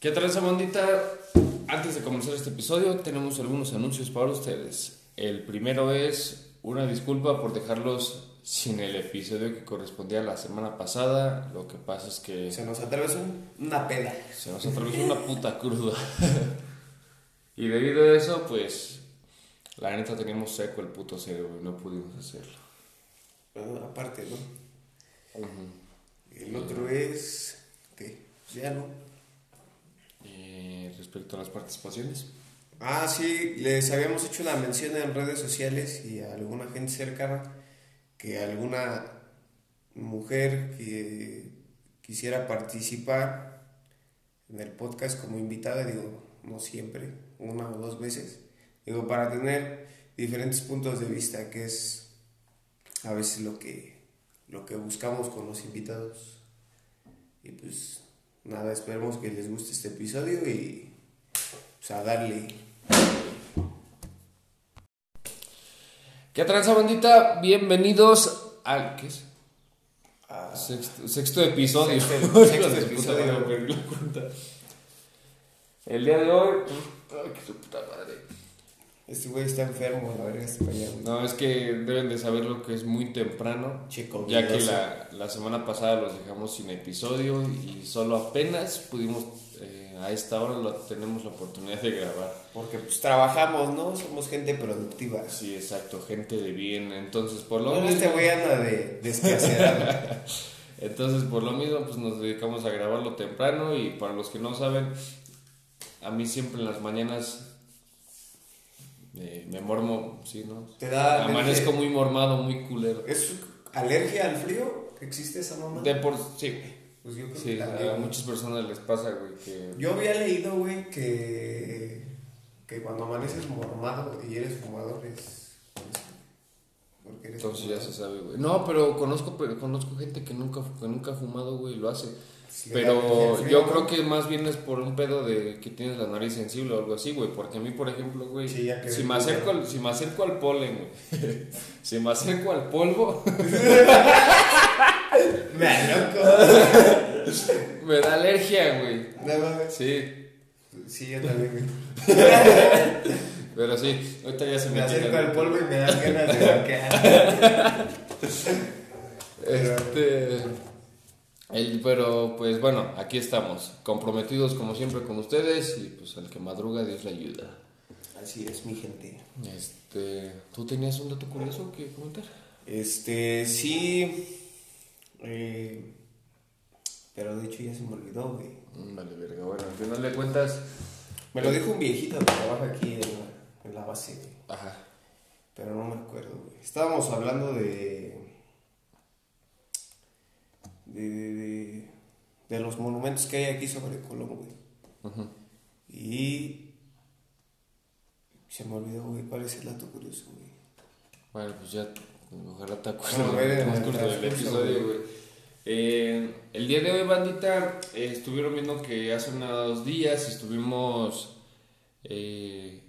¿Qué tal esa bandita? Antes de comenzar este episodio tenemos algunos anuncios para ustedes. El primero es una disculpa por dejarlos sin el episodio que correspondía a la semana pasada. Lo que pasa es que Se nos atravesó una peda. se nos atravesó una puta cruda. y debido a eso, pues la neta teníamos seco el puto cerebro y no pudimos hacerlo. Bueno, aparte, ¿no? El otro es. ¿Qué? Ya no. Respecto a las participaciones. Ah, sí, les habíamos hecho una mención en redes sociales y a alguna gente cercana que alguna mujer que quisiera participar en el podcast como invitada, digo, no siempre, una o dos veces, digo, para tener diferentes puntos de vista, que es a veces lo que, lo que buscamos con los invitados. Y pues nada, esperemos que les guste este episodio y pues, a darle. ¿Qué tranza bandita? Bienvenidos al... ¿Qué es? Sexto, sexto episodio. Sexto- sexto episodio. cuenta. El día de hoy... Ay, qué su puta madre. Este güey está enfermo, la verga allá, güey. No, es que deben de saber lo que es muy temprano. Chico, Ya que la, la semana pasada los dejamos sin episodio y solo apenas pudimos... a esta hora lo, tenemos la oportunidad de grabar. Porque pues trabajamos, ¿no? Somos gente productiva. Sí, exacto, gente de bien. Entonces, por lo No, mismo... este güey anda de desquacerado. Entonces, por lo mismo, pues nos dedicamos a grabarlo temprano y para los que no saben, a mí siempre en las mañanas eh, me mormo, sí, ¿no? Te da Amanezco alergia. muy mormado, muy culero. ¿Es alergia al frío? ¿Existe esa mamá? De por sí, güey. Pues yo creo Sí, que también, a muchas personas les pasa, güey, que... Yo había leído, güey, que, que cuando amaneces mormado y eres fumador es... Porque eres Entonces ya se sabe, güey. No, pero conozco, pero conozco gente que nunca, que nunca ha fumado, güey, lo hace. Sí, Pero frío, yo creo que más bien es por un pedo de que tienes la nariz sensible o algo así, güey. Porque a mí, por ejemplo, güey, Sí, si, me acerco al, si me acerco al polen, güey, si me acerco al polvo, Me loco. me da alergia, güey. No mames. Sí, Sí, yo también, güey. pero sí, ahorita ya se me Me acerco al güey. polvo y me dan ganas de vaquear. Este. El, pero pues bueno, aquí estamos, comprometidos como siempre con ustedes y pues al que madruga Dios le ayuda. Así es, mi gente. Este, ¿tú tenías un dato curioso que comentar? Este, sí. Eh, pero de hecho ya se me olvidó, güey. Vale, verga, bueno, al final de cuentas, Me lo dijo un viejito que trabaja aquí en la, en la base, güey. ajá, Pero no me acuerdo, güey. Estábamos hablando de. de. de, de, de los monumentos que hay aquí sobre Colón, güey. ujú. Y. Se me olvidó, güey, cuál es el dato curioso, güey. Bueno, pues ya, ojalá te acuerdes del episodio, güey. güey. Eh, el día de hoy, bandita, eh, estuvieron viendo que hace unos días estuvimos eh,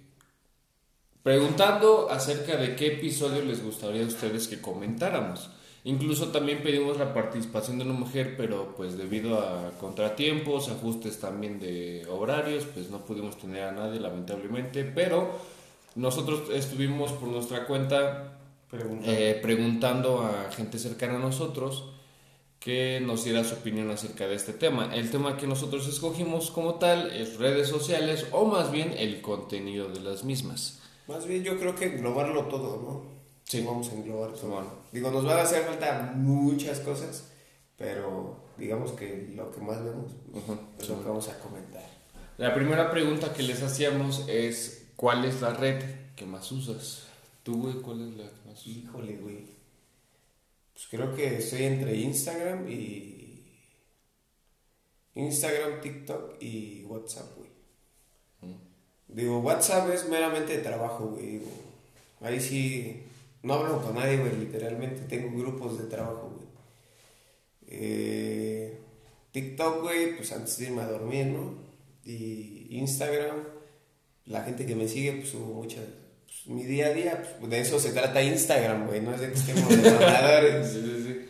preguntando acerca de qué episodio les gustaría a ustedes que comentáramos. Incluso también pedimos la participación de una mujer, pero pues debido a contratiempos, ajustes también de horarios, pues no pudimos tener a nadie lamentablemente, pero nosotros estuvimos por nuestra cuenta Pregunta. eh, preguntando a gente cercana a nosotros que nos diera su opinión acerca de este tema. El tema que nosotros escogimos como tal es redes sociales o más bien el contenido de las mismas. Más bien yo creo que englobarlo todo, ¿no? Sí. Vamos a englobar todo. Simón. Digo, nos van a hacer falta muchas cosas, pero digamos que lo que más vemos pues, Ujú, es lo Simón. que vamos a comentar. La primera pregunta que les hacíamos es ¿cuál es la red que más usas? ¿Tú, güey, cuál es la más usas? Híjole, güey. Pues creo que estoy entre Instagram y. Instagram, TikTok y WhatsApp, güey. Digo, WhatsApp es meramente de trabajo, güey. digo, Ahí sí. No hablo con nadie, güey, literalmente. Tengo grupos de trabajo, güey. Eh, TikTok, güey, pues antes de irme a dormir, ¿no? Y Instagram, la gente que me sigue, pues subo muchas. Pues, mi día a día, pues de eso se trata Instagram, güey. No es de que estemos de mamadores. Sí, sí, sí.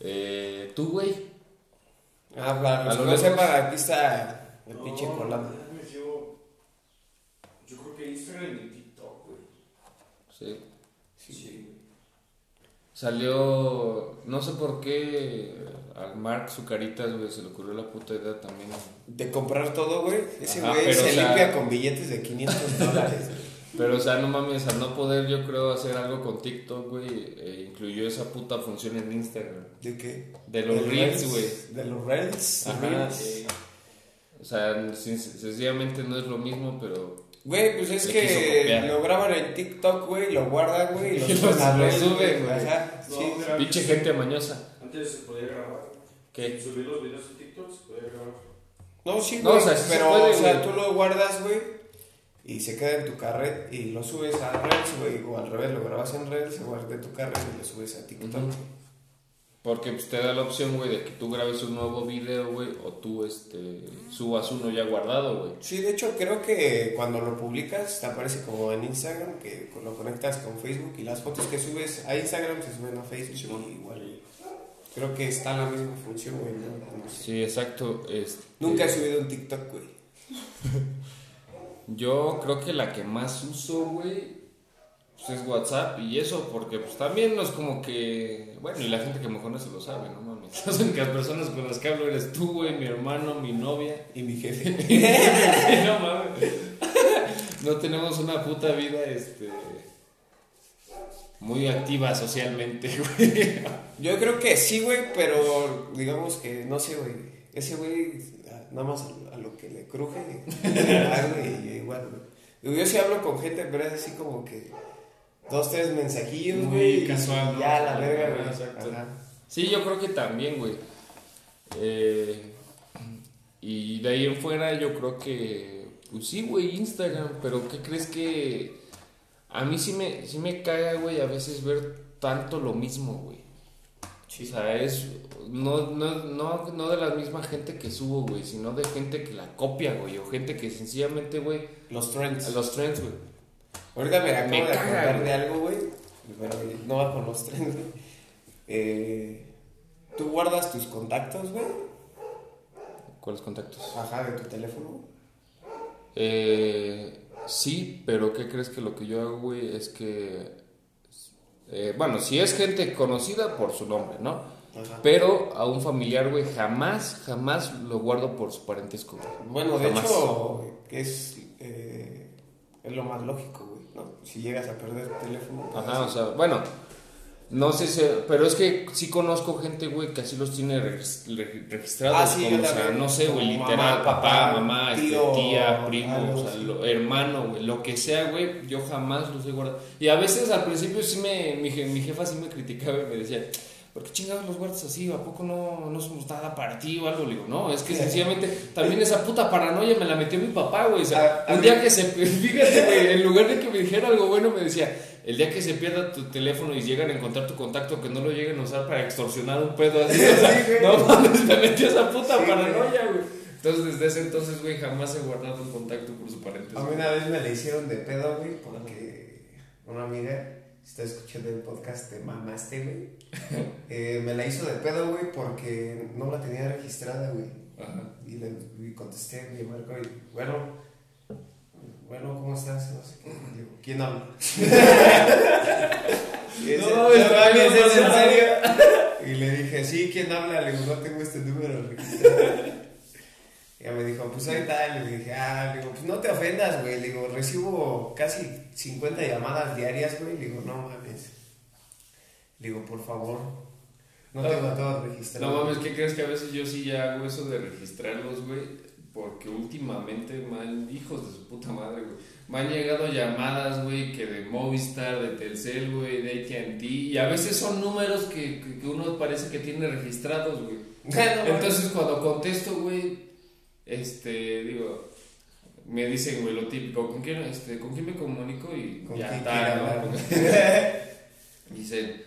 Eh, ¿Tú, güey? Ah, para A los lo que no sepan, aquí está el pinche No, colado. mames, Yo, yo creo que Instagram y TikTok, güey. Sí. Sí. Salió, no sé por qué al Mark Zucaritas, güey, se le ocurrió la puta idea también. De comprar todo, güey. Ese Ajá, güey se o sea- limpia con billetes de 500 dólares. Pero, o sea, no mames, al no poder, yo creo, hacer algo con TikTok, güey, eh, incluyó esa puta función en Instagram. ¿De qué? De los Reels, güey. De los Reels. Ajá. Reels. O sea, sen- sencillamente no es lo mismo, pero Güey, pues es que lo graban en TikTok, güey, lo guardan, güey, y lo suben a güey. pinche gente mañosa. Antes se podía grabar. ¿Qué? Subir los videos a TikTok se podía grabar. No, sí, No, güey, o sea, sí se pero, puede, o sea, güey. tú lo guardas, güey, y se queda en tu carret y lo subes a Reels, güey, o al revés, lo grabas en Reels, se guarda en tu carret y lo subes a TikTok. Ujú. Porque pues, te da la opción, güey, de que tú grabes un nuevo video, güey, o tú este, subas uno ya guardado, güey. Sí, de hecho, creo que cuando lo publicas te aparece como en Instagram, que lo conectas con Facebook y las fotos que subes a Instagram se suben a Facebook y igual. Creo que está la misma función, güey. ¿no? No sé. Sí, exacto. este, Nunca he subido un TikTok, güey. Yo creo que la que más uso, güey, pues es WhatsApp y eso, porque pues también no es como que, bueno, y la gente que me conoce lo sabe, no mames. Las únicas personas con las que hablo eres tú, güey, mi hermano, mi novia. Y mi jefe. no mames. No tenemos una puta vida, este, muy activa socialmente, güey. Yo creo que sí, güey, pero digamos que no sé, güey. Ese güey, nada más a lo que le cruje, ah, güey, yo igual, güey. Yo sí hablo con gente, pero es así como que dos, tres mensajillos, Muy güey. y casual, ¿no? Ya, la verga, güey. exacto. Ajá. Sí, yo creo que también, güey. Eh, y de ahí en fuera yo creo que, pues sí, güey, Instagram, pero ¿qué crees que... A mí sí me, sí me caga, güey, a veces ver tanto lo mismo, güey. O sea, es... No, no, no, no de la misma gente que subo, güey, sino de gente que la copia, güey, o gente que sencillamente, güey, Los trends. los trends, güey. Ahorita me acabo Me de caga, acordar güey. de algo, güey. Pero no va con los trends, güey. Eh, ¿Tú guardas tus contactos, güey? ¿Cuáles contactos? Ajá, de tu teléfono. Eh, sí, pero ¿qué crees que lo que yo hago, güey? Es que, eh, bueno, si es gente conocida por su nombre, ¿no? Ajá. Pero a un familiar, güey, jamás, jamás lo guardo por su parentesco. güey. Bueno, de Jamás. hecho, es, eh, es lo más lógico, güey, ¿no? Si llegas a perder tu teléfono. pues, Ajá, o sea, bueno, no sé si, pero es que sí conozco gente, güey, que así los tiene regis- re- registrados. Ah, sí, como, yo o sea, también. no sé, güey, literal, mamá, papá, mamá, este, tío, tía, primo, algo o sea, lo- hermano, güey, lo que sea, güey, yo jamás los he guardado. Y a veces al principio sí me, mi, je- mi jefa sí me criticaba y me decía, ¿por qué chingados los guardas así? ¿A poco no, no somos nada para ti o algo? Le digo, no, es que sencillamente también esa puta paranoia me la metió mi papá, güey. O sea, A- a un mí- día que se, fíjate, güey, en lugar de que me dijera algo bueno, me decía, el día que se pierda tu teléfono y llegan a encontrar tu contacto, que no lo lleguen a usar para extorsionar un pedo así. o sea, Sí, güey. no mames, me metió esa puta Sí, paranoia, güey. Entonces, desde ese entonces, güey, jamás he guardado un contacto por su parentesco. A mí una vez me la hicieron de pedo, güey, porque una amiga está escuchando el podcast de Mamaste, güey. Eh, me la hizo de pedo, güey, porque no la tenía registrada, güey. Ajá. Y le y contesté, mi marco, y bueno, bueno, ¿cómo estás? No sé qué. Digo, ¿quién habla? No, ¿es en serio? Y le dije, sí, ¿quién habla? Le digo, no tengo este número registrado. Y ella me dijo, pues ahorita. Le dije, ah, le digo, pues no te ofendas, güey. Le digo, recibo casi 50 llamadas diarias, güey. Le digo, no mames. Le digo, por favor, no No. tengo todo registrado. No mames, ¿qué crees que a veces yo sí ya hago eso de registrarlos, güey? Porque últimamente, man, hijos de su puta madre, güey. Me han llegado llamadas, güey, que de Movistar, de Telcel, güey, de ATT. Y a veces son números que, que, que uno parece que tiene registrados, güey. Entonces cuando contesto, güey, este, digo, me dicen, güey, lo típico, ¿con quién, este, ¿con quién me comunico? Y ¿Con ya está, ¿no? Dicen,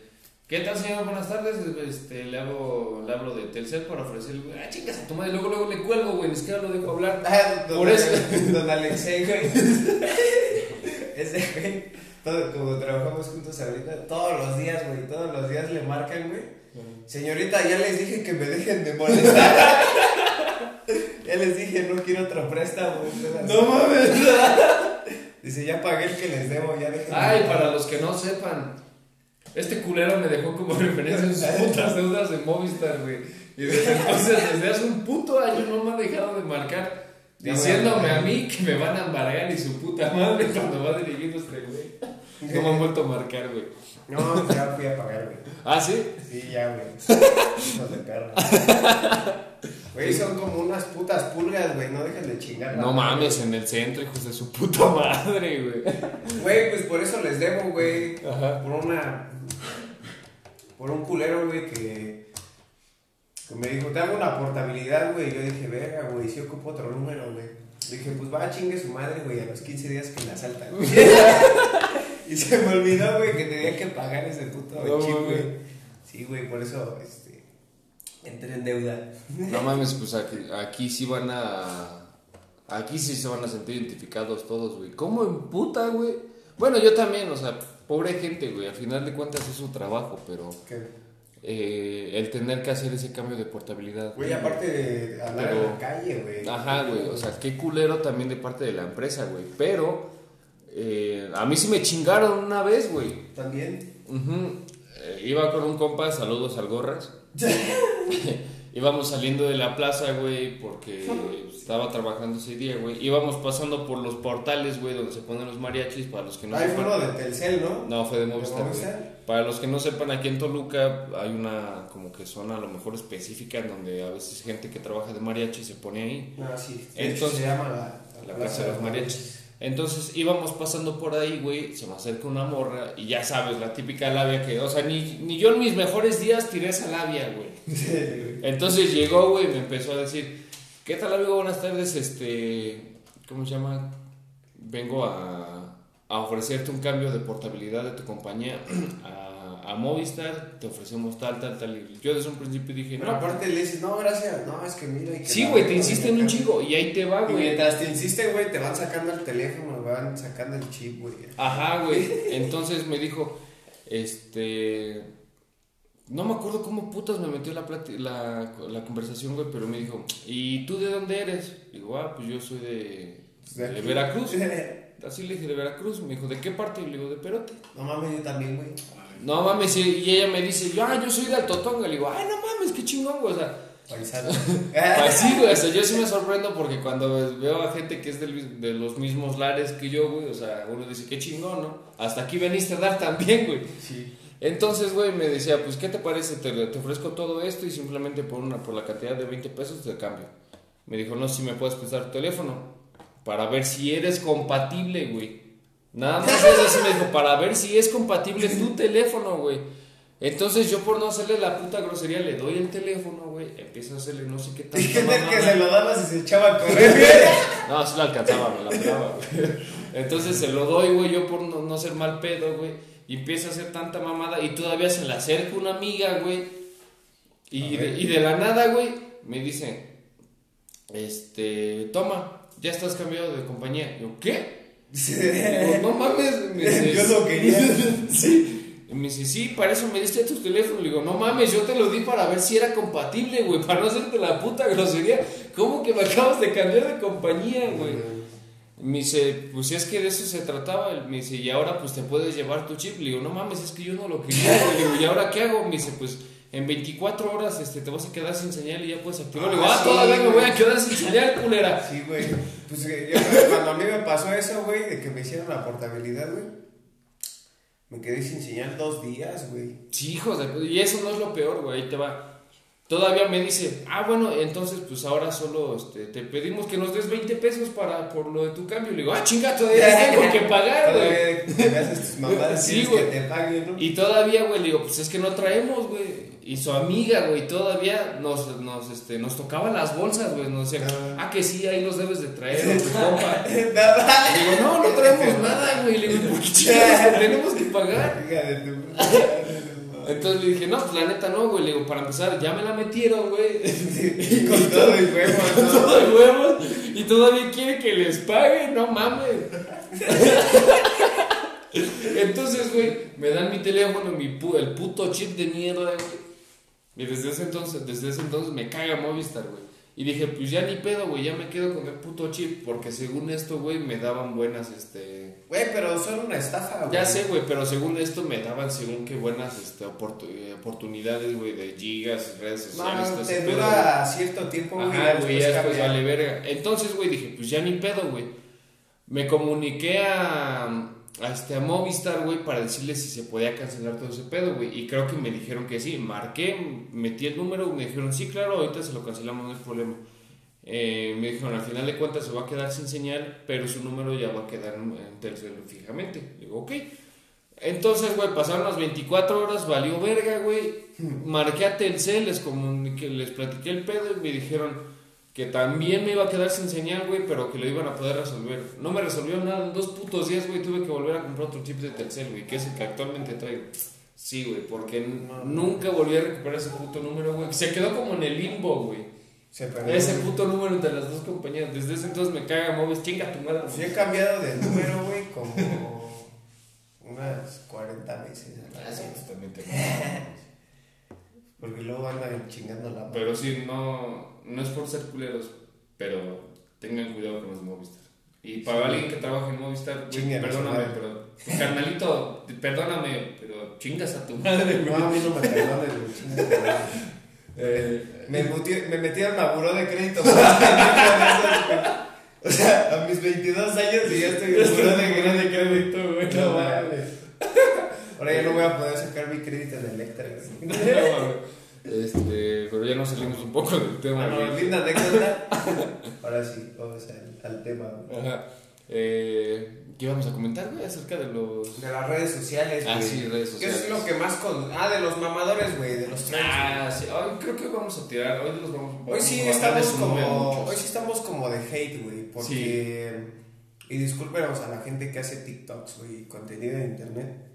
¿qué tal señor? Buenas tardes, este, le, hago, le hablo de Telcel para ofrecerle, ah, chingas a tu madre, luego, luego le cuelgo, güey, ni siquiera lo dejo hablar. Ah, don Por eso- Don Alexei, güey. ese güey, todo- como trabajamos juntos ahorita, todos los días, güey, todos los días le marcan, güey. Señorita, ya les dije que me dejen de molestar. ya les dije, no quiero otro préstamo. No mames. Dice, ya pagué el que les debo, ya dejen. Ay, para los que no sepan, este culero me dejó como referencia en sus putas deudas de Movistar, güey. Y desde entonces, desde hace un puto año no me ha dejado de marcar. Diciéndome a- mí que me van a embargar y su puta madre cuando va dirigiendo este güey. No me han vuelto a marcar, güey. No, ya fui a pagar, güey. ¿Ah, sí? Sí, ya, güey. Hijos de perra. Güey, son como unas putas pulgas, güey, no dejan de chingar. No mames, en el centro, hijos de su puta madre, güey. Güey, pues por eso les debo, güey. Ajá. Por una. Por un culero, güey, que. Que me dijo, te hago una portabilidad, güey. Y yo dije, verga, güey, si ocupo otro número, güey. Dije, pues va, chingue su madre, güey, a los 15 días que la asaltan. y se me olvidó, güey, que tenía que pagar ese puto No chip, güey. Sí, güey, por eso, este. Entré en deuda. No mames, pues aquí, aquí sí van a. Aquí sí se van a sentir identificados todos, güey. ¿Cómo en puta, güey? Bueno, yo también, o sea, pobre gente, güey. Al final de cuentas es su trabajo, pero Que, eh, el tener que hacer ese cambio de portabilidad. Güey, aparte de andar Pero- en la calle, güey. Ajá, güey. O sea, qué culero también de parte de la empresa, güey. Pero eh, a mí sí me chingaron una vez, güey. También. Eh, iba con un compa, saludos al Gorras. Íbamos saliendo de la plaza, güey, porque estaba trabajando ese día, güey. Íbamos pasando por los portales, güey, donde se ponen los mariachis, para los que no Ahí fue sepan. uno de Telcel, ¿no? No, fue de ¿De Movistar. Para los que no sepan, aquí en Toluca hay una como que zona a lo mejor específica en donde a veces gente que trabaja de mariachi se pone ahí. No, sí. Entonces- se llama la, La Plaza de los Mariachis. Entonces íbamos pasando por ahí, güey, se me acerca una morra y ya sabes, la típica labia que, o sea, ni, ni yo en mis mejores días tiré esa labia, güey. Sí, güey. Entonces llegó, güey, y me empezó a decir, ¿qué tal amigo? Buenas tardes, este, ¿cómo se llama? Vengo a, a ofrecerte un cambio de portabilidad de tu compañía a, a Movistar, te ofrecemos tal, tal, tal. Yo desde un principio dije, Pero no, aparte le dices, no, gracias. No, es que mira. y que sí, güey, te insisten un chingo y ahí te va, güey. mientras te insisten, güey, te van sacando el teléfono, van sacando el chip, güey. Ajá, güey. Entonces me dijo, este... No me acuerdo cómo putas me metió la, plati- la, la conversación, güey, pero me dijo, ¿y tú de dónde eres? Digo, ah, pues yo soy de, De de aquí. Veracruz. Así le dije, de Veracruz. Me dijo, ¿de qué parte? Y le digo, de Perote. No mames, yo también, güey. No mames, y ella me dice, ah, yo soy de Altotonga. Le digo, ay, no mames, qué chingón, güey. O sea, Paisano. pues sí, güey, o sea, yo sí me sorprendo porque cuando veo a gente que es del- de los mismos lares que yo, güey, o sea, uno dice, qué chingón, ¿no? Hasta aquí veniste a dar también, güey. Sí. Entonces, güey, me decía, pues, ¿qué te parece? Te, te ofrezco todo esto y simplemente por, una, por la cantidad de 20 pesos te cambio. Me dijo, no, si me puedes prestar tu teléfono para ver si eres compatible, güey. Nada más eso sí me dijo, para ver si es compatible tu teléfono, güey. Entonces yo por no hacerle la puta grosería le doy el teléfono, güey. Empiezo a hacerle no sé qué tal. Del que se lo dabas y se echaba a correr. No, sí la alcanzaba, me la pegaba, güey. Entonces se lo doy, güey, yo por no, no ser mal pedo, güey. Y empieza a hacer tanta mamada y todavía se le acerca una amiga, güey. Y, de, y de la nada, güey, me dice, este, toma, ya estás cambiado de compañía. Yo, ¿qué? Digo, no mames. Me dice, Yo lo quería. Sí. Y me dice, sí, para eso me diste tu teléfono. Le digo, no mames, yo te lo di para ver si era compatible, güey, para no hacerte la puta grosería. ¿Cómo que me acabas de cambiar de compañía, güey? Me dice, pues es que de eso se trataba. Me dice, y ahora pues te puedes llevar tu chip. Le digo, no mames, es que yo no lo quería. Le digo, ¿y ahora qué hago? Me dice, pues en 24 horas este, te vas a quedar sin señal y ya puedes activar. Le digo, Ah, ah, sí, todavía me voy a quedar sin señal, culera. Sí, güey. Pues eh, yo cuando a mí me pasó eso, güey, de que me hicieron la portabilidad, güey, me quedé sin señal dos días, güey. Sí, hijos de... Y eso no es lo peor, güey, ahí te va. Todavía me dice, ah, bueno, entonces pues ahora solo este, te pedimos que nos des 20 pesos para, por lo de tu cambio. Le digo, ah, chinga, todavía tengo que pagar, güey. Todavía que me haces tus mamadas, Sí, güey. que te paguen, ¿no? Y todavía, güey, le digo, pues es que no traemos, güey. Y su amiga, güey, todavía nos, nos, este, nos tocaba las bolsas, güey. Nos decía, Ah. ah, que sí, ahí los debes de traer, o tu compa. Le digo, no, no traemos nada, güey. Le digo, ¿por qué chingados tenemos que pagar? Entonces le dije, no, pues la neta no, güey. Le digo, para empezar, ya me la metieron, güey. Y con todo y huevo, Con ¿no? todo de huevos. Y todavía quiere que les pague, no mames. Entonces, güey, me dan mi teléfono, mi pu- el puto chip de mierda, güey. Y desde ese entonces, desde ese entonces me caga Movistar, güey. Y dije, pues ya ni pedo, güey, ya me quedo con el puto chip, porque según esto, güey, me daban buenas, este... Güey, pero son una estafa, güey. Ya sé, güey, pero según esto me daban según qué buenas este, oportu- eh, oportunidades, güey, de gigas, redes sociales, No, te pedo, dura cierto tiempo, güey. Ajá, güey, ya después vale verga. Entonces, güey, dije, pues ya ni pedo, güey. Me comuniqué a, este, a Movistar, güey, para decirles si se podía cancelar todo ese pedo, güey. Y creo que me dijeron que sí. Marqué, metí el número, me dijeron, sí, claro, ahorita se lo cancelamos, no hay problema. Eh, me dijeron, al final de cuentas se va a quedar sin señal, pero su número ya va a quedar en, Telcel fijamente. Digo, ok. Entonces, güey, pasaron las 24 horas, valió verga, güey. Marqué a Telcel, les comuniqué, les platiqué el pedo y me dijeron que también me iba a quedar sin señal, güey, pero que lo iban a poder resolver. No me resolvió nada, en dos putos días, güey, tuve que volver a comprar otro chip de Telcel, güey, que es el que actualmente traigo. Sí, güey, porque nunca volví a recuperar ese puto número, güey. Se quedó como en el limbo, güey. Se perdió. Ese puto número entre las dos compañías. Desde ese entonces me caga Moves, chinga tu madre. Yo he cambiado de número, güey, como unas 40 veces. a la Ah, pues, Porque luego andan chingando la mano. Pero sí, no, no es por ser culeros, pero tengan cuidado con los Movistar. Y para alguien que trabaja en Movistar, güey, perdóname, pero tu carnalito, perdóname, pero chingas a tu madre, No, a mí no me perdones. Eh, Me, meti- me metieron a buró de crédito. o sea, a mis 22 años y ya estoy en buró de crédito. güey. No mames. Ahora ya no voy a poder sacar mi crédito en Electra. No. Este, pero ya nos salimos un poco del tema, Bueno, güey. linda anécdota. Ahora sí, vamos al, al tema. Ajá. Eh, ¿Qué íbamos a comentar, güey? Acerca de los. De las redes sociales, Ah, sí, redes ¿Qué sociales. es lo que más con... Ah, de los mamadores, güey, de los trends. Ah, sí. Hoy creo que vamos a tirar. Hoy los vamos, Hoy sí vamos a de estamos como... Hoy sí estamos como de hate, güey, porque... Y discúlpenos a la gente que hace TikToks, güey, y contenido en internet.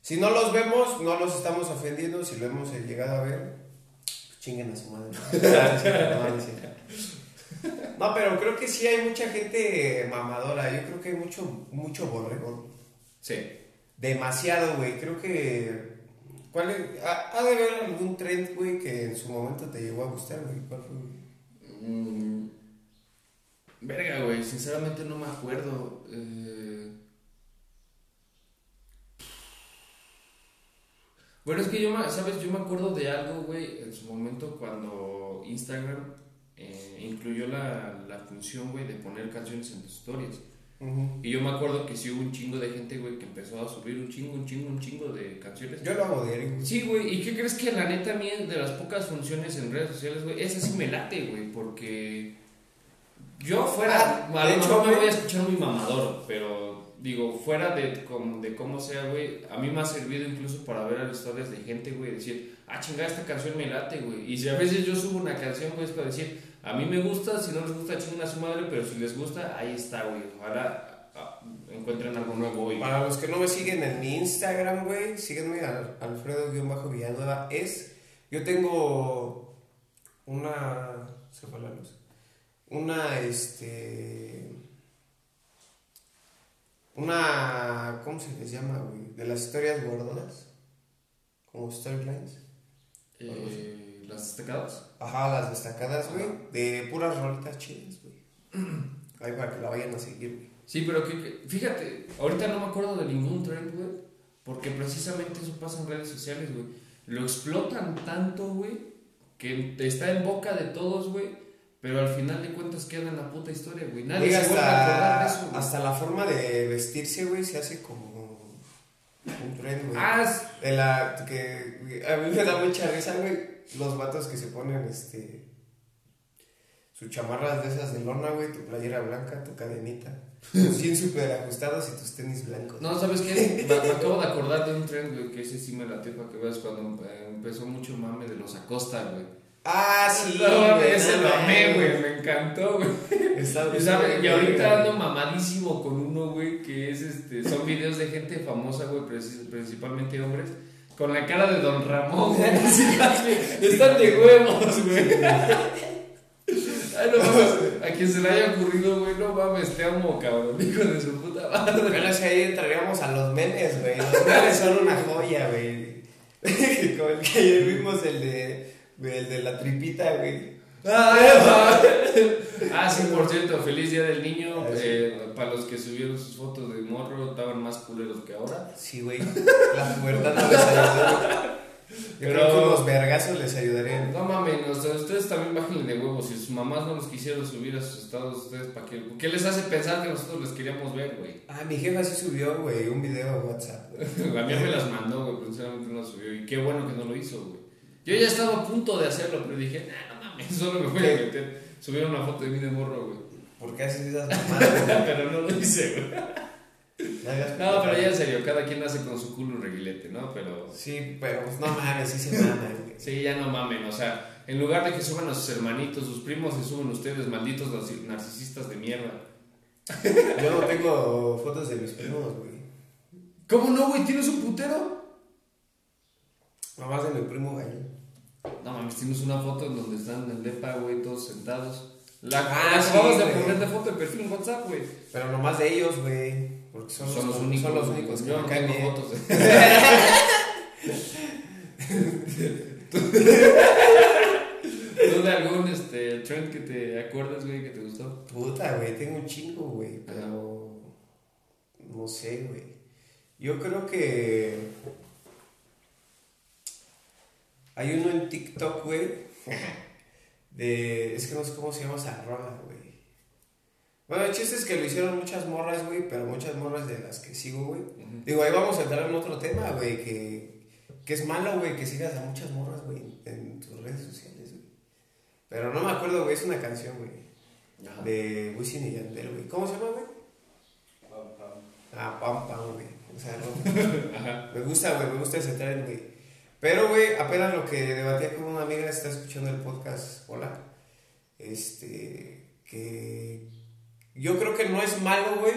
Si no los vemos, no los estamos ofendiendo. Si lo hemos llegado a ver, chinguen a su madre. No, pero creo que sí hay mucha gente mamadora. Yo creo que hay mucho, mucho borregón. Sí. Demasiado, güey. Creo que. ¿Cuál es? Ha, ha de haber algún trend, güey, que en su momento te llegó a gustar, güey. ¿Cuál fue, güey? Mm, verga, güey. Sinceramente no me acuerdo. Eh, Bueno, es que yo, me- ¿sabes? Yo me acuerdo de algo, güey, en su momento cuando Instagram eh, incluyó la, la función, güey, de poner canciones en tus stories. Y yo me acuerdo que sí hubo un chingo de gente, güey, que empezó a subir un chingo, un chingo, un chingo de canciones. Yo lo hago diario. Sí, güey, ¿y qué crees que la neta a mí de las pocas funciones en redes sociales, güey, esa sí me late, güey, porque yo fuera, Ah, a de lo hecho, mejor me voy a escuchar muy mamador, pero digo, fuera de, como- de cómo sea, güey, a mí me ha servido incluso para ver las historias de gente, güey, decir, ah, chingada, esta canción me late, güey, y si a veces yo subo una canción, güey, es para decir, a mí me gusta, si no les gusta, chinguen a su madre, pero si les gusta, ahí está, güey, ojalá ah, encuentren algo nuevo hoy. Para los que no me siguen en mi Instagram, güey, síguenme al Alfredo-Villanueva. Es. Yo tengo una. Se fue la luz. Una, este. Una. ¿Cómo se les llama, güey? De las historias guardadas. Como storylines. Eh, ¿Las destacadas? Ajá, las destacadas, güey. De puras rolitas chidas, güey. Ahí para que la vayan a seguir, güey. Sí, pero que, que- fíjate, ahorita no me acuerdo de ningún trend, güey, porque precisamente eso pasa en redes sociales, güey. Lo explotan tanto, güey, que está en boca de todos, güey, pero al final de cuentas queda en la puta historia, güey. Nadie Güey, se vuelve a acordar de eso, güey. hasta la forma de vestirse, güey, se hace como un tren, güey. Ah, es- De la que a mí me da mucha risa, güey, los vatos que se ponen, este, sus chamarras de esas de lona, güey, tu playera blanca, tu cadenita, tus jeans super ajustados y tus tenis blancos. no, ¿sabes qué? Me, me acabo de acordar de un trend, güey, que ese sí me late para que veas cuando eh, empezó mucho mame de los Acosta, güey. Ah, sí, No, güey, ese lo amé, güey, me encantó, güey. Está Y, ahorita ando mamadísimo con uno, güey, que es este, son videos de gente famosa, güey, principalmente hombres, con la cara de Don Ramón, güey. Están de huevos, güey. Ay, no mames, a quien se le haya ocurrido, güey, no mames, te amo, cabrón, hijo de su puta madre. Bueno, si ahí entraríamos a los memes, güey. Los memes son una joya, güey. Como el que ayer vimos, el de, el de la tripita, güey. Ah, ah, sí, por cierto, feliz día del niño. Ah. Eh, para los que subieron sus fotos de morro, estaban más culeros que ahora. Sí, güey. La pubertad no les ayudó. Yo Pero- creo que unos vergazos les ayudarían. No mames, o sea, ustedes también bájenle de huevos. Si sus mamás no los quisieron subir a sus estados, ¿ustedes para qué? ¿Qué les hace pensar que nosotros les queríamos ver, güey? Ah, mi jefa sí subió, güey, un video a WhatsApp. A mí me las mandó, güey, pero sinceramente no las subió. Y qué bueno que no lo hizo, güey. Yo ya estaba a punto de hacerlo, pero dije, nah, no mames, solo me voy a meter. Subieron una foto de mí de morro, güey. ¿Por qué haces esas mamadas, pero no lo hice, güey. güey? No pero ya en serio, cada quien hace con su culo un reguilete, ¿no? Pero Sí, pero pues no mames, sí se güey. sí, ya no mamen, o sea, en lugar de que suban a sus hermanitos, sus primos, se suben ustedes, malditos narci- narcisistas de mierda. Yo no tengo fotos de mis primos, güey. ¿Cómo no, güey? ¿Tienes un putero? Mamás de mi primo gallo. No mames, tienes una foto en donde están en el depa, güey, todos sentados. La, Ah, la sí, de poner de foto de perfil en WhatsApp, güey. Pero nomás de ellos, güey. Porque son, Son los únicos. Son los únicos que Yo no caen tengo fotos. ¿Tú de algún este, trend que te acuerdas, güey, que te gustó? Puta, güey, tengo un chingo, güey. Pero. No sé, güey. Yo creo que. Hay uno en TikTok, güey. De. Es que no sé cómo se llama esa rola, güey. Bueno, el chiste es que lo hicieron muchas morras, güey, pero muchas morras de las que sigo, güey. Digo, ahí vamos a entrar en otro tema, güey, que, que es malo, güey, que sigas a muchas morras, güey, en tus redes sociales, güey. Pero no me acuerdo, güey, es una canción, güey, de Wisin y Yandel, güey. ¿Cómo se llama, güey? Ah, Pam Pam, güey. O sea, no, Ajá. me gusta, güey, me gusta ese tren, güey. Pero, güey, apenas lo que debatía con una amiga, está escuchando el podcast, hola, este, que yo creo que no es malo, güey,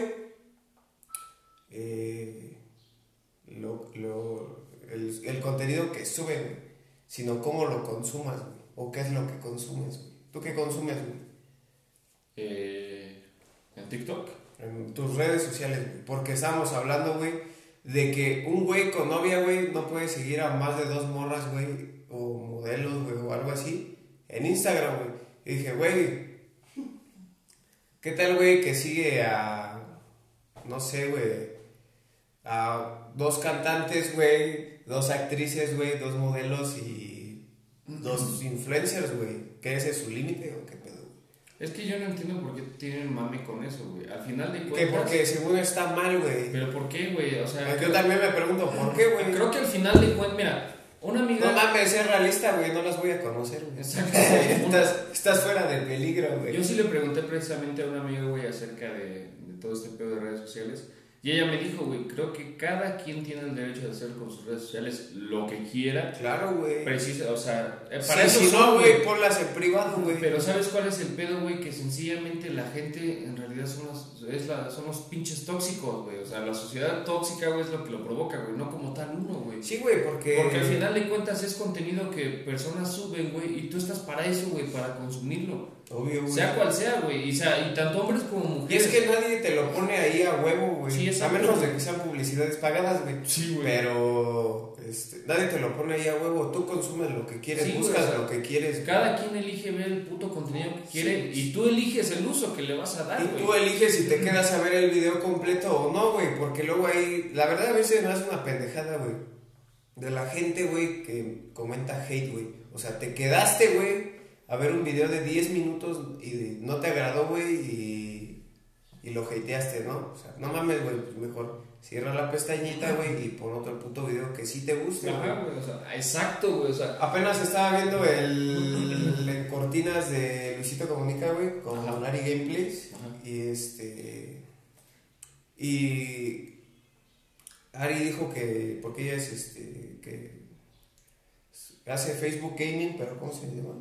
eh, lo, lo- el, el contenido que suben, güey, sino cómo lo consumas, güey, o qué es lo que consumes, güey. ¿Tú qué consumes, güey? Eh, ¿En TikTok? En tus redes sociales, güey. Porque estábamos hablando, güey, de que un güey con novia, güey, no puede seguir a más de dos morras, güey, o modelos, güey, o algo así, en Instagram, güey. Y dije, güey, ¿qué tal, güey, que sigue a, no sé, güey, a dos cantantes, güey, dos actrices, güey, dos modelos y dos influencers, güey? ¿Qué ese es su límite o qué? Es que yo no entiendo por qué tienen mame con eso, güey. Al final de Que cuentas... porque según está mal, güey. ¿Pero por qué, güey? O sea... Yo también me pregunto, ¿por qué, güey? Creo que al final de cuentas, mira, una amiga... No mames, es realista, güey, no las voy a conocer, güey. Exacto, estás, estás fuera de peligro, güey. Yo sí le pregunté precisamente a una amiga, güey, acerca de, de todo este pedo de redes sociales. Y ella me dijo, güey, creo que cada quien tiene el derecho de hacer con sus redes sociales lo que quiera. Claro, güey. Precisa, o sea, eh, Sí, para eso si no, güey, ponlas en privado, güey. Pero ¿sabes cuál es el pedo, güey? Que sencillamente la gente en realidad son los, es la, son los pinches tóxicos, güey. O sea, la sociedad tóxica, güey, es lo que lo provoca, güey. No como tal uno, güey. Sí, güey, porque... Porque al final de cuentas es contenido que personas suben, güey, y tú estás para eso, güey, para consumirlo. Obvio, güey. Sea cual sea, güey. Y, sea, y tanto hombres como Y mujeres. es que nadie te lo pone ahí a huevo, güey. Sí, a menos de que sean publicidades pagadas, güey. Sí, güey. Pero este, nadie te lo pone ahí a huevo. Tú consumes lo que quieres, Sí, güey, buscas o sea, lo que quieres. Cada quien elige ver el puto contenido que quiere y tú eliges el uso que le vas a dar, Y güey. tú eliges si te quedas a ver el video completo o no, güey. Porque luego ahí, la verdad a veces me hace una pendejada, güey. De la gente, güey, que comenta hate, güey. O sea, te quedaste, güey, a ver un video de 10 minutos y no te agradó, güey, y, y lo hateaste, ¿no? O sea, no mames, güey, pues mejor cierra la pestañita, güey, y pon otro puto video que sí te guste. Ajá, güey. O sea, exacto, güey. O sea, Apenas estaba viendo el en cortinas de Luisito Comunica, güey, con Ajá. Ari Gameplays. Ajá. Y este. Y. Ari dijo que. Porque ella es este. que. hace Facebook Gaming, pero ¿cómo se llama?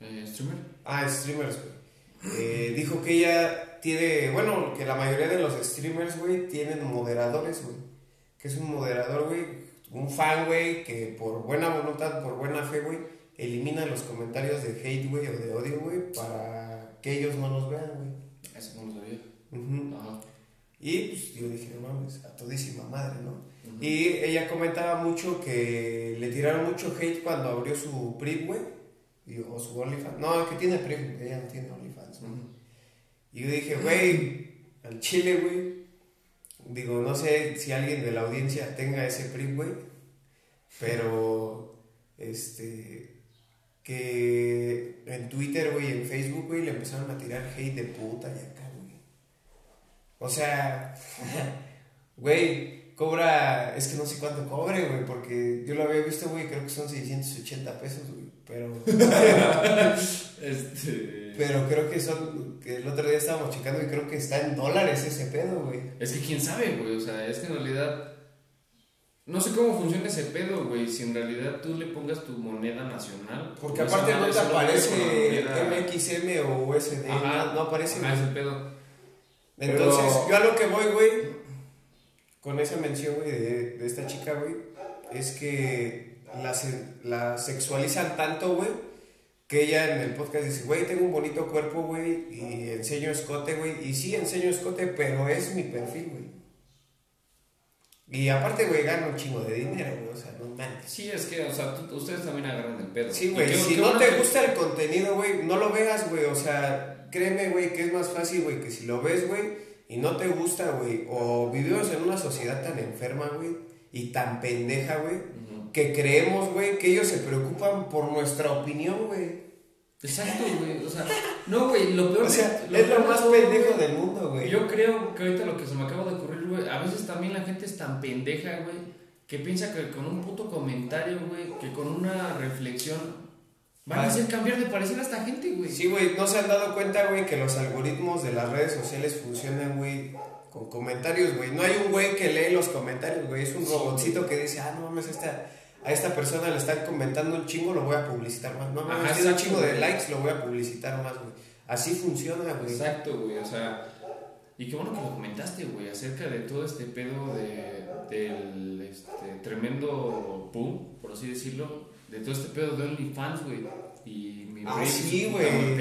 eh, streamer. Ah, streamers, güey. Eh, dijo que ella tiene. Bueno, que la mayoría de los streamers, güey, tienen moderadores, güey. Que es un moderador, güey. Un fan, güey, que por buena voluntad, por buena fe, güey, elimina los comentarios de hate, güey, o de odio, güey, para que ellos no nos vean, güey. Eso no lo sabía. Ujú. Ajá. Y pues yo dije, no mames, a todísima madre, ¿no? Y ella comentaba mucho que le tiraron mucho hate cuando abrió su PRIP, güey. O su OnlyFans. No, que tiene PRIP, ella no tiene OnlyFans. Y yo dije, güey, al chile, güey. Digo, no sé si alguien de la audiencia tenga ese PRIP, güey. Pero, este. Que en Twitter, güey, en Facebook, güey, le empezaron a tirar hate de puta y acá, güey. O sea, güey, cobra. Es que no sé cuánto cobre, güey, porque yo lo había visto, güey, creo que son 680 pesos, güey. Pero. Este. Pero creo que son. Que el otro día estábamos checando y creo que está en dólares ese pedo, güey. Es que quién sabe, güey. O sea, es que en realidad. No sé cómo funciona ese pedo, güey. Si en realidad tú le pongas tu moneda nacional. Porque esa aparte no te aparece MXM o USD, Ajá, no, no aparece. ajá, ese pedo. Entonces, Pero- yo a lo que voy, güey, con esa mención, güey, de, de esta chica, güey, es que la, se- la sexualizan tanto, güey, que ella en el podcast dice, güey, tengo un bonito cuerpo, güey, y enseño escote, güey, y sí enseño escote, pero es mi perfil, güey. Y aparte, güey, gano un chingo de dinero, güey, o sea, no mames. Sí, es que, o sea, tú- ustedes también agarran el pedo. Sí, güey, si no te que- gusta el contenido, güey, no lo veas, güey, o sea, créeme, güey, que es más fácil, güey, que si lo ves, güey, y no te gusta, güey, o vivimos en una sociedad tan enferma, güey, y tan pendeja, güey. Que creemos, güey, que ellos se preocupan por nuestra opinión, güey. Exacto, güey. O sea, no, güey, lo peor O sea, es lo más pendejo del mundo, güey. Yo creo que ahorita lo que se me acaba de ocurrir, güey, a veces también la gente es tan pendeja, güey, que piensa que con un puto comentario, güey, que con una reflexión van a hacer cambiar de parecer a esta gente, güey. Sí, güey, no se han dado cuenta, güey, que los algoritmos de las redes sociales funcionan, güey, con comentarios, güey. No hay un güey que lee los comentarios, güey. Es un Sí, robotcito que dice, ah, no mames, esta, a esta persona le están comentando un chingo, lo voy a publicitar más. No mames, tiene un chingo de likes, lo voy a publicitar más, güey. Así funciona, güey. Exacto, güey, o sea, y qué bueno que lo comentaste, güey, acerca de todo este pedo de, del este, tremendo boom, por así decirlo, de todo este pedo de OnlyFans, güey, y mi Ah, sí, güey.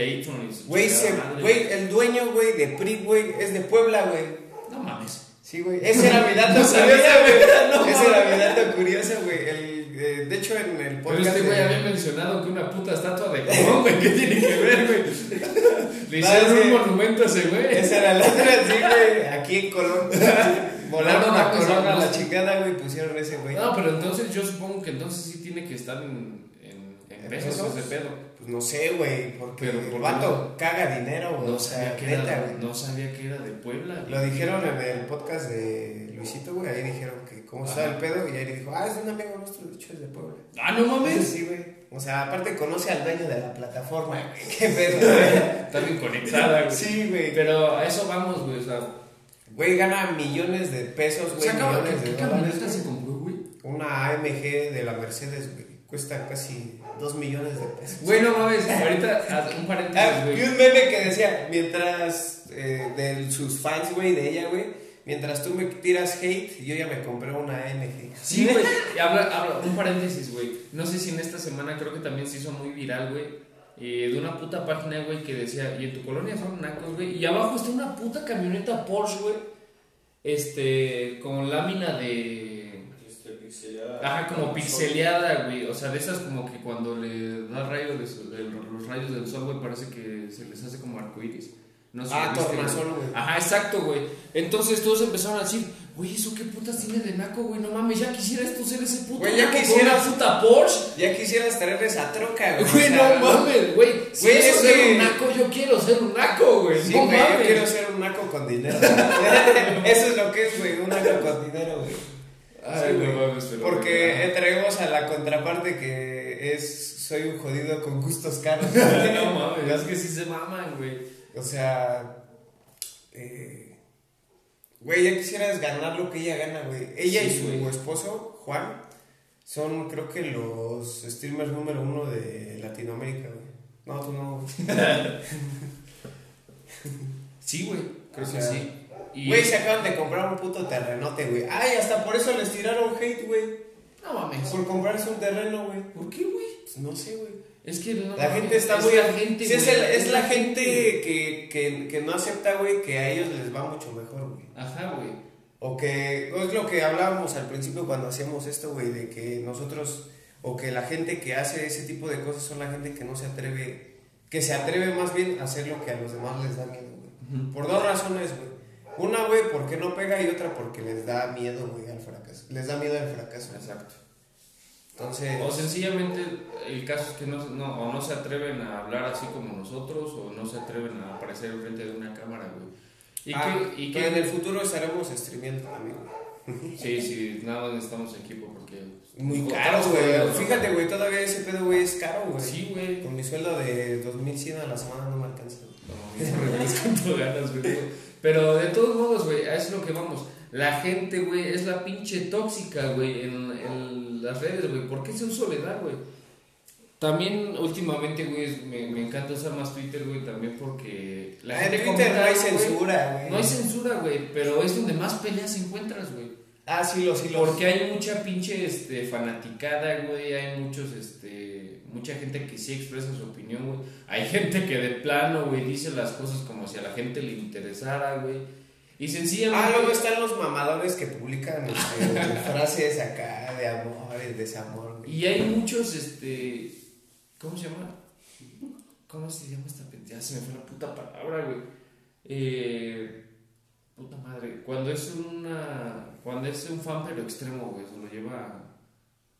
Güey, el dueño, güey, de PRI, güey, es de Puebla, güey. Mames. Sí, güey. Ese era mi dato No sabía, curioso, güey. no Ese era mi dato curioso, güey. El, eh, de hecho, en el Pero podcast. este güey de- había mencionado que una puta estatua de Colón, güey, ¿qué tiene que ver, güey? Le hicieron un monumento a ese güey. Esa era la otra, sí, güey. Aquí en Colón. Volaron No, a Colón a la chingada, güey. Pusieron ese, güey. No, pero entonces yo supongo que entonces sí tiene que estar en, en, en ese pedo. Pues no sé, güey. Porque Pero, el ¿por vato caga dinero, güey. No o sea, no sabía que era de Puebla. güey. Lo dijeron en el podcast de Luisito, güey. Ahí dijeron que cómo estaba el pedo. Y ahí dijo, ah, es un amigo nuestro, de hecho es de Puebla. Ah, no mames. Sí, güey. O sea, aparte conoce al dueño de la plataforma, güey. Qué pedo, güey. Está bien conectada, güey. Sí, güey. Pero a eso vamos, güey. O sea, Güey, gana millones de pesos, o güey. sea acaba, millones ¿qué, de qué dólares, camioneta se compró, güey? Una AMG de la Mercedes, güey. Cuesta casi 2 millones de pesos. Güey, no mames. Ahorita, un Ah, paréntesis, y güey. un meme que decía, mientras eh, de sus fans, güey, de ella, güey, mientras tú me tiras hate, yo ya me compré una AMG. Sí, güey. Y Habla, habla, un paréntesis, güey. No sé si en esta semana creo que también se hizo muy viral, güey. eh, de una puta página, güey, que decía, y en tu colonia son nacos, güey. Y abajo está una puta camioneta Porsche, güey. Este, con lámina de. Ajá, como pixeleada, güey. O sea, de esas como que cuando le da rayo de sol- de los rayos del sol, güey, parece que se les hace como arcoíris. No sé Ah, tornasol, güey. Ajá, exacto, güey. Entonces todos empezaron a decir, güey, ¿eso qué putas tiene de naco, güey? No mames, ya quisiera esto ser ese puto Güey, ya quisieras- una puta Porsche. Ya quisieras traer esa troca, güey. Güey, no mames, güey. Si Güey, eso es es ser que- un naco, yo quiero ser un naco, güey. Sí, no güey, yo mames. quiero ser un naco con dinero. Eso es lo que es, güey, un naco con dinero, güey. Ay, Sí, no güey. mames, pero- Porque entremos a la contraparte que es soy un jodido con gustos caros. no mames, es que sí se maman, güey. O sea, eh, güey, ya quisieras ganar lo que ella gana, güey. Ella Sí, y su güey. esposo, Juan, son creo que los streamers número uno de Latinoamérica, güey. No, tú no. Sí, güey, creo O que sí. Y Güey, se acaban de comprar un puto terrenote, güey. Ay, hasta por eso les tiraron hate, güey. No mames. Por comprarse un terreno, güey. ¿Por qué, güey? Pues no sé, güey. Es que no, La gente está es muy... la gente, sí, es, güey, el- es la gente. gente que, que, que no acepta, güey, que a ellos les va mucho mejor, güey. Ajá, güey. O que es lo que hablábamos al principio cuando hacíamos esto, güey, de que nosotros, o que la gente que hace ese tipo de cosas son la gente que no se atreve, que se atreve más bien a hacer lo que a los demás les da miedo, güey. Por dos razones, güey. Una, güey, porque no pega y otra porque les da miedo, güey, al fracaso. Les da miedo al fracaso. Exacto. Entonces, O sencillamente el caso es que no, no, o no se atreven a hablar así como nosotros o no se atreven a aparecer enfrente de una cámara, güey. Y ah, que, y que en el futuro estaremos streameando también. Sí, sí, nada más necesitamos equipo porque... Muy pues, caro, estamos güey. Fíjate, güey, todavía ese pedo, güey, es caro, güey. Sí, güey. Con mi sueldo de 2100 a la semana no me alcanza. No, no ganas, güey. Pero de todos modos, güey, a eso es lo que vamos. La gente, güey, es la pinche tóxica, güey, en, en las redes, güey. ¿Por qué se usa soledad, güey? También últimamente, güey, me, me encanta usar más Twitter, güey, también porque la Ah, en gente Twitter no hay censura, güey. No hay censura, güey, pero es donde más peleas encuentras, güey. Ah, sí, lo, sí, lo. Porque hay mucha pinche este, fanaticada, güey. Hay muchos, este, mucha gente que sí expresa su opinión, güey. Hay gente que de plano, güey, dice las cosas como si a la gente le interesara, güey. Y sencillamente. Ah, luego están los mamadores que publican este, frases acá de amor, de desamor. güey. Y hay muchos, este. ¿Cómo se llama? ¿Cómo se llama esta pen- Ya se me fue la puta palabra, güey. Eh. Puta madre. Cuando es una. Cuando es un fan, pero extremo, güey. Se lo lleva.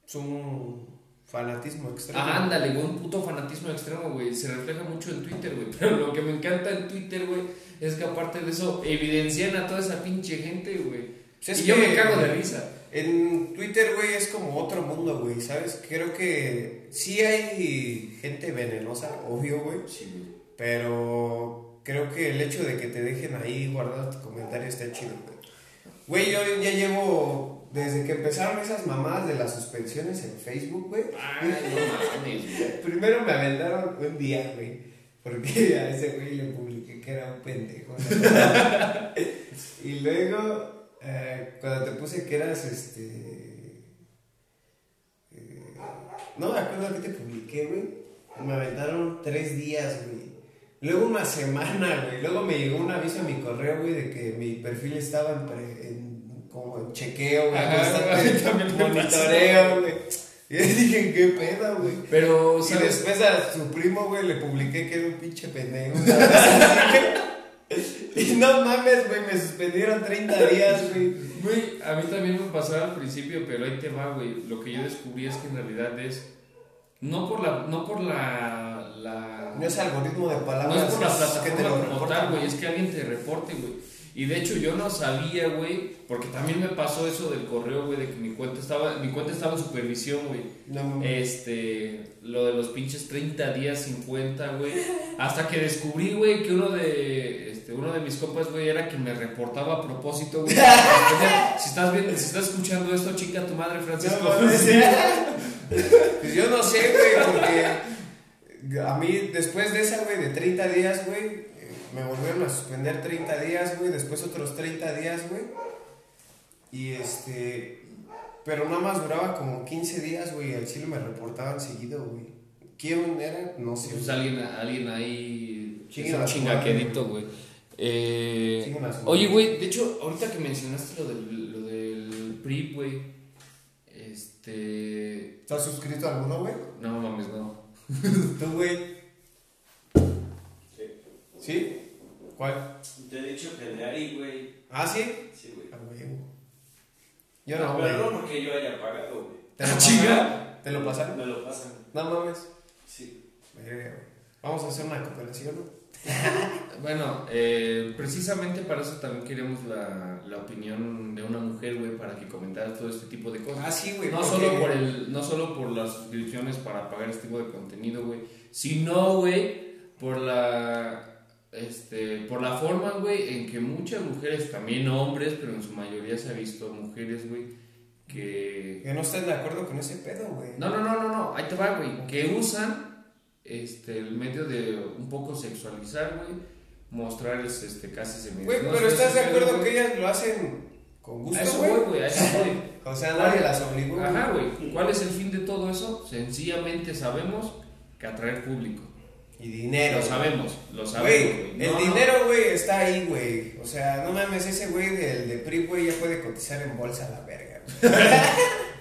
Es un fanatismo extremo. Ah, ándale, güey, un puto fanatismo extremo, güey. Se refleja mucho en Twitter, güey. Pero lo que me encanta en Twitter, güey, es que aparte de eso, evidencian a toda esa pinche gente, güey. Pues es y yo que- me cago de risa. En Twitter, güey, es como otro mundo, güey, ¿sabes? Creo que sí hay gente venenosa, obvio, güey. Sí, güey. Pero creo que el hecho de que te dejen ahí guardado tu comentario está chido, güey. Güey, yo ya llevo. Desde que empezaron esas mamadas de las suspensiones en Facebook, güey. Ay, no mames. Primero me aventaron un día, güey. Porque a ese güey le publiqué que era un pendejo. y luego, eh, cuando te puse que eras este. eh, no me acuerdo que te publiqué, güey. Me aventaron tres días, güey. Luego una semana, güey. Luego me llegó un aviso a mi correo, güey, de que mi perfil estaba en, pre- en- como en chequeo, güey. Monitoreo, güey. Y dije, ¿qué pedo, güey? Pero, Y ¿sabes? después a su primo, güey, le publiqué que era un pinche pendejo. y no mames, güey, me suspendieron 30 días, güey. Güey, a mí también me pasó al principio, pero ahí te va, güey. Lo que yo descubrí es que en realidad es. No por la. No por la. la No es algoritmo de No palabras. es por la es que te lo plataforma como reportan, tal, güey, es que alguien te reporte, güey. Y de hecho yo no sabía, güey, porque también me pasó eso del correo, güey, de que mi cuenta estaba, mi cuenta estaba en supervisión, güey. No. Este, lo de los pinches 30 días 50, güey. Hasta que descubrí, güey, que uno de, este, uno de mis compas, güey, era quien me reportaba a propósito, güey. si estás viendo, si estás escuchando esto, chica, tu madre, Francisco. No. Pues yo no sé, güey, porque a mí después de esa, güey, de 30 días, güey, me volvieron a suspender 30 días, güey, después otros 30 días, güey. Y este, pero nada más duraba como 15 días, güey, al chile me reportaban seguido, güey. ¿Quién era? No sé. Pues alguien, alguien ahí. Chinguen es un a su chingaquedito, güey. Eh, oye, güey, de hecho, ahorita que mencionaste lo del, lo del PRI, güey. Este. ¿Estás suscrito a alguno, güey? No mames, no. ¿Tú, güey? Sí. ¿Sí? ¿Cuál? Te he dicho que de ahí, güey. ¿Ah, sí? Sí, güey. Ah, güey. Yo no, Pero güey. no porque yo haya pagado, güey. ¿Te lo Ah, chinga. pasaron? ¿Te lo pasaron? Me lo pasan. No mames. Sí. Verga, güey. Vamos a hacer una cooperación, ¿no? Bueno, eh, precisamente para eso también queremos la, la opinión de una mujer, güey, para que comentara todo este tipo de cosas. Ah, sí, güey. No porque- solo, por el, no solo por las suscripciones para pagar este tipo de contenido, güey, sino, güey, por la, este, por la forma, güey, en que muchas mujeres, también hombres, pero en su mayoría se ha visto mujeres, güey, que... Que no estén de acuerdo con ese pedo, güey. No, no, no, no, no, ahí te va, güey, que usan este, el medio de un poco sexualizar, güey, mostrar este, casi semidesnudos. Güey, pero ¿estás de acuerdo que ellas lo hacen con A gusto, eso güey. voy, güey, a eso voy. O sea, nadie las obligó. Ajá, güey. ¿Cuál es el fin de todo eso? Sencillamente sabemos que atraer público. Y dinero. Lo sabemos, lo sabemos. Güey, el dinero, güey, está ahí, güey. O sea, no mames, ese güey del de PRI, güey, ya puede cotizar en bolsa a la verga.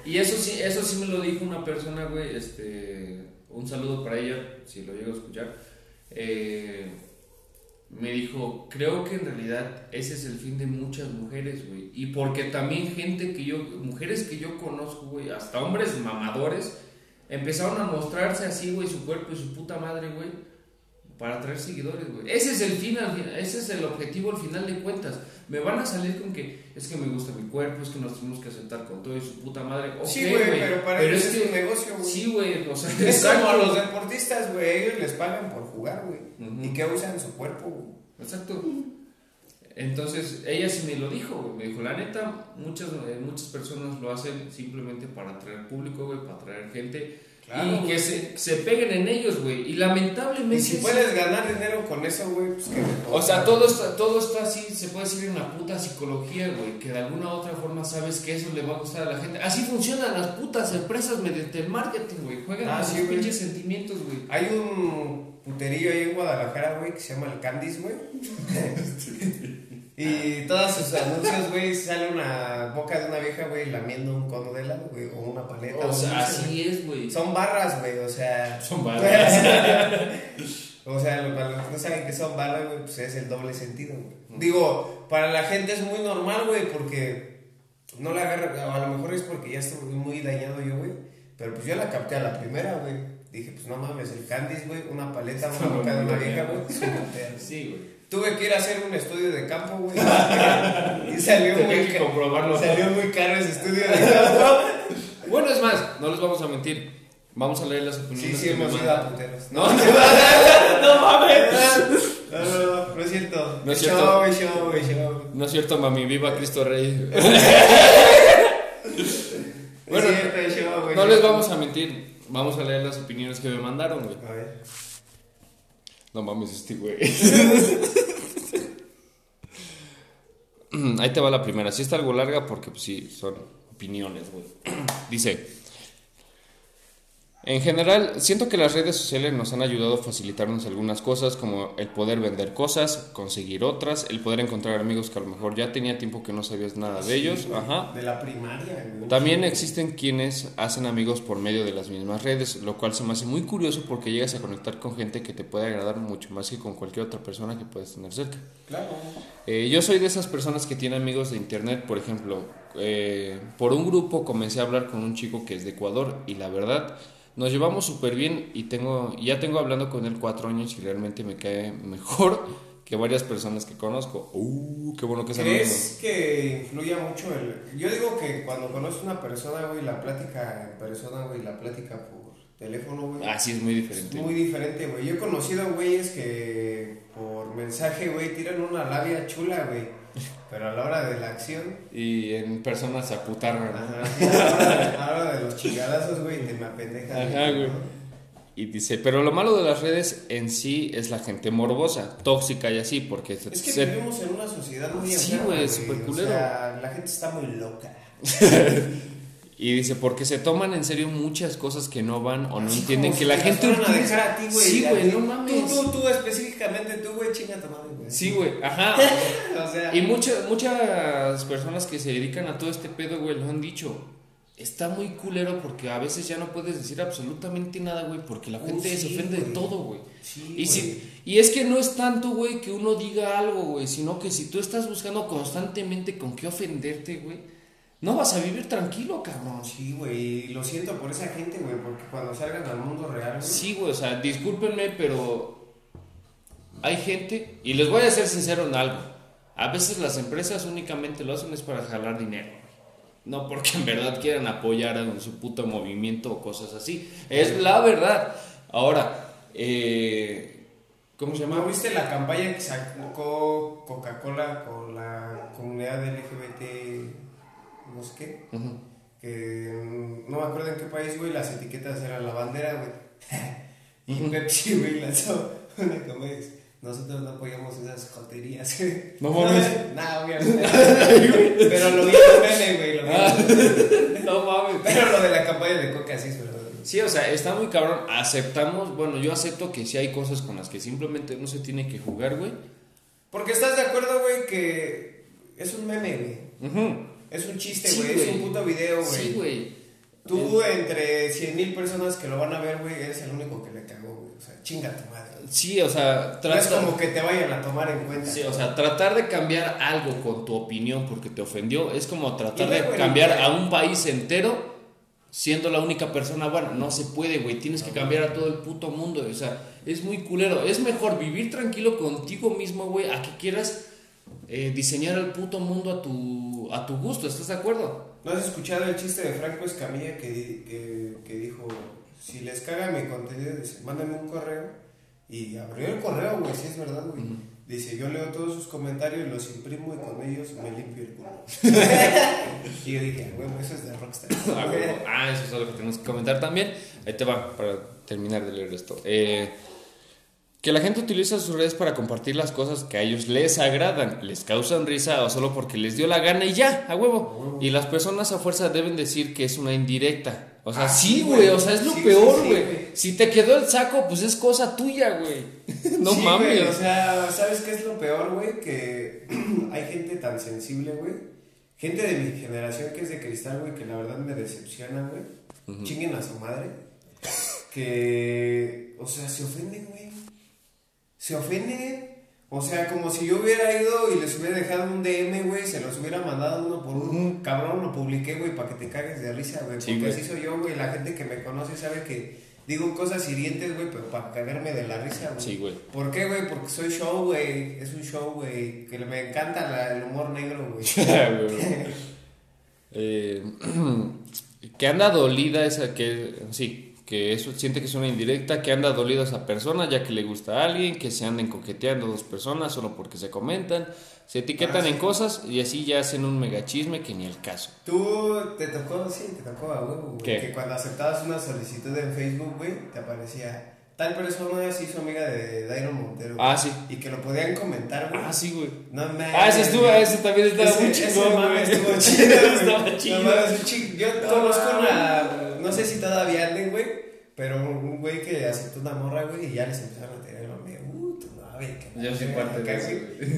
Y eso sí, eso sí me lo dijo una persona, güey, este, un saludo para ella, si lo llego a escuchar. Eh, me dijo, creo que en realidad ese es el fin de muchas mujeres, güey. Y porque también gente que yo, mujeres que yo conozco, güey, hasta hombres mamadores, empezaron a mostrarse así, güey, su cuerpo y su puta madre, güey, para atraer seguidores, güey. Ese es el fin, ese es el objetivo al final de cuentas. Me van a salir con que es que me gusta mi cuerpo, es que nos tenemos que aceptar con todo y su puta madre. Sí, güey, pero para ellos es que- un negocio, güey. Sí, güey, o sea, Es como exacto. los deportistas, güey, ellos les pagan por jugar, güey. Ujú. ¿Y qué usan su cuerpo, güey? Exacto. Entonces, ella sí me lo dijo, güey. Me dijo, la neta, muchas, eh, muchas personas lo hacen simplemente para atraer público, güey, para atraer gente. Claro, y que se, se peguen en ellos, güey. Y lamentablemente... Y si puedes ganar dinero con eso, güey, pues que O sea, todo está, todo está así, se puede decir en la puta psicología, güey, que de alguna u otra forma sabes que eso le va a gustar a la gente. Así funcionan las putas empresas mediante el marketing, güey. Juegan Ah, con sí, sus pinches sentimientos, güey. Hay un puterillo ahí en Guadalajara, güey, que se llama el Candice, güey. y todos sus anuncios, güey, sale una boca de una vieja, güey, lamiendo un cono de helado, güey, o una paleta. O un sea, así es, güey. Son barras, güey, o sea. Son barras. o sea, para los que no saben que son barras, güey, pues es el doble sentido, güey. Digo, para la gente es muy normal, güey, porque no la agarra, a lo mejor es porque ya estoy muy dañado yo, güey. Pero pues yo la capté a la primera, güey. Dije, pues no mames, el Candice, güey, una paleta, una boca de una vieja, güey. Sí, güey. Tuve que ir a hacer un estudio de campo, güey. y salió muy, que comprobarlo. salió muy caro ese estudio de campo. Bueno, es más, no les vamos a mentir. Vamos a leer las Sí, opiniones sí, que me hemos ido a puteros. No, no mames. No, no, no es cierto. No es show, cierto. show, show. No es cierto, mami, viva Cristo Rey. Bueno, Bueno, No les vamos a mentir. Vamos a leer las opiniones que me mandaron, güey. A ver. No mames, este güey. Ahí te va la primera. Sí está algo larga porque, pues sí, son opiniones, güey. Dice. En general, siento que las redes sociales nos han ayudado a facilitarnos algunas cosas, como el poder vender cosas, conseguir otras, el poder encontrar amigos que a lo mejor ya tenía tiempo que no sabías nada de ellos. Ajá. De la primaria. También existen quienes hacen amigos por medio de las mismas redes, lo cual se me hace muy curioso porque llegas a conectar con gente que te puede agradar mucho más que con cualquier otra persona que puedes tener cerca. Claro. Eh, yo soy de esas personas que tienen amigos de internet, por ejemplo, eh, por un grupo comencé a hablar con un chico que es de Ecuador y la verdad nos llevamos súper bien y tengo, ya tengo hablando con él cuatro años y realmente me cae mejor que varias personas que conozco. Uh, qué bueno que es anónimo. ¿Crees que influya mucho el...? Yo digo que cuando conoces a una persona, güey, la plática en persona, güey, la plática por teléfono, güey. Ah, sí, es muy es diferente. muy diferente, güey. Yo he conocido güeyes que por mensaje, güey, tiran una labia chula, güey. Pero a la hora de la acción... Y en personas a la hora de, a la hora de los chingadazos, güey, te me apendejas. Ajá, güey. ¿no? Y dice, pero lo malo de las redes en sí es la gente morbosa, tóxica y así, porque Es que se- vivimos en una sociedad muy Sí, enferma, güey, súper culero. O sea, la gente está muy loca. y dice, porque se toman en serio muchas cosas que no van o no Así entienden que si la te gente fueran a dejar a ti, güey. Sí, güey, no mames. Tú, tú, tú, específicamente tú, güey, chinga tu madre, güey. Sí, güey, ajá. O sea, y muchas muchas personas que se dedican a todo este pedo, güey, lo han dicho. Está muy culero porque a veces ya no puedes decir absolutamente nada, güey, porque la gente se sí, ofende de todo, güey. sí, Y, si, y es que no es tanto, güey, que uno diga algo, güey, sino que si tú estás buscando constantemente con qué ofenderte, güey, no vas a vivir tranquilo, cabrón. Sí, güey, y lo siento por esa gente, güey, porque cuando salgan al mundo real, Sí, güey, o sea, discúlpenme, pero hay gente, y les voy a ser sincero en algo, a veces las empresas únicamente lo hacen es para jalar dinero. No porque en verdad quieran apoyar a su puto movimiento o cosas así. Es la verdad. Ahora, eh, ¿cómo se llama? ¿No viste la campaña que sacó Coca-Cola con la comunidad LGBT, no sé qué? Que mm, no me acuerdo en qué país, güey, las etiquetas eran la bandera, güey. y Pepsi, güey, lanzó una es, nosotros no apoyamos esas joterías. No mames. no, obviamente. Pero lo vi en meme, güey. Lo vi Ah. No mames. Pero lo de la campaña de coca sí es verdad. Sí, o sea, está muy cabrón. Aceptamos, bueno, yo acepto que sí hay cosas con las que simplemente no se tiene que jugar, güey. Porque estás de acuerdo, güey, que es un meme, güey. Ujú. Es un chiste, Sí, güey. es güey. un puto video, güey. Sí, güey. Tú, entre 100 mil personas que lo van a ver, güey, eres el único que le cagó, güey. O sea, chinga tu madre. Sí, o sea, No es trata- como que te vayan a tomar en cuenta. Sí, o sea, tratar de cambiar algo con tu opinión porque te ofendió es como tratar de cambiar a un país entero siendo la única persona buena. No se puede, güey. Tienes que cambiar a todo el puto mundo. O sea, es muy culero. Es mejor vivir tranquilo contigo mismo, güey, a que quieras eh, diseñar el puto mundo a tu, a tu gusto. ¿Estás de acuerdo? ¿No has escuchado el chiste de Franco Escamilla que, que, que dijo, si les caga mi contenido, dice, mándame un correo? Y abrió el correo, güey, sí es verdad, güey. Dice, yo leo todos sus comentarios, los imprimo y con ellos me limpio el culo. y yo dije, güey, eso es de Rockstar. Ah. Ah, eso es algo que tenemos que comentar también. Ahí te va, para terminar de leer esto. Eh, que la gente utiliza sus redes para compartir las cosas que a ellos les agradan, les causan risa o solo porque les dio la gana y ya, a huevo. Y las personas a fuerza deben decir que es una indirecta. O sea, Ah, sí, güey, o sea, es lo Sí, peor, sí, sí, güey. si te quedó el saco, pues es cosa tuya, güey. no mames. o sea, ¿sabes qué es lo peor, güey? Que hay gente tan sensible, güey. Gente de mi generación que es de cristal, güey, que la verdad me decepciona, güey. Chinguen a su madre. Que, o sea, se ofenden, güey. Se ofenden. O sea, como si yo hubiera ido y les hubiera dejado un DM, güey, se los hubiera mandado uno por uno. Cabrón, lo publiqué, güey, para que te cagues de risa, güey. Sí, porque güey. así soy yo, güey. La gente que me conoce sabe que digo cosas hirientes, güey, pero para cagarme de la risa, güey. Sí, güey. ¿Por qué, güey? Porque soy show, güey. Es un show, güey. Que me encanta la- el humor negro, güey. Eh, que anda dolida esa que sí que eso siente que es una indirecta que anda dolida esa persona ya que le gusta a alguien que se anden coqueteando dos personas solo porque se comentan se etiquetan Ah, en sí. cosas y así ya hacen un megachisme que ni el caso Tú te tocó, sí, te tocó a huevo, güey. Que cuando aceptabas una solicitud en Facebook, güey, te aparecía. Tal persona se hizo amiga de Dairon Montero. güey, Ah, sí. Y que lo podían comentar, güey. ah sí güey No mames. ah ese estuvo ese también estaba Ese- muy mame güey. estuvo chido, estaba No chido mames, un chi- Yo No conozco mames. una. No sé si todavía anden, güey. Pero un güey que aceptó una morra, güey, y ya les empezaron a tener mame. Uh, tu novia, que Yo soy parte de eso.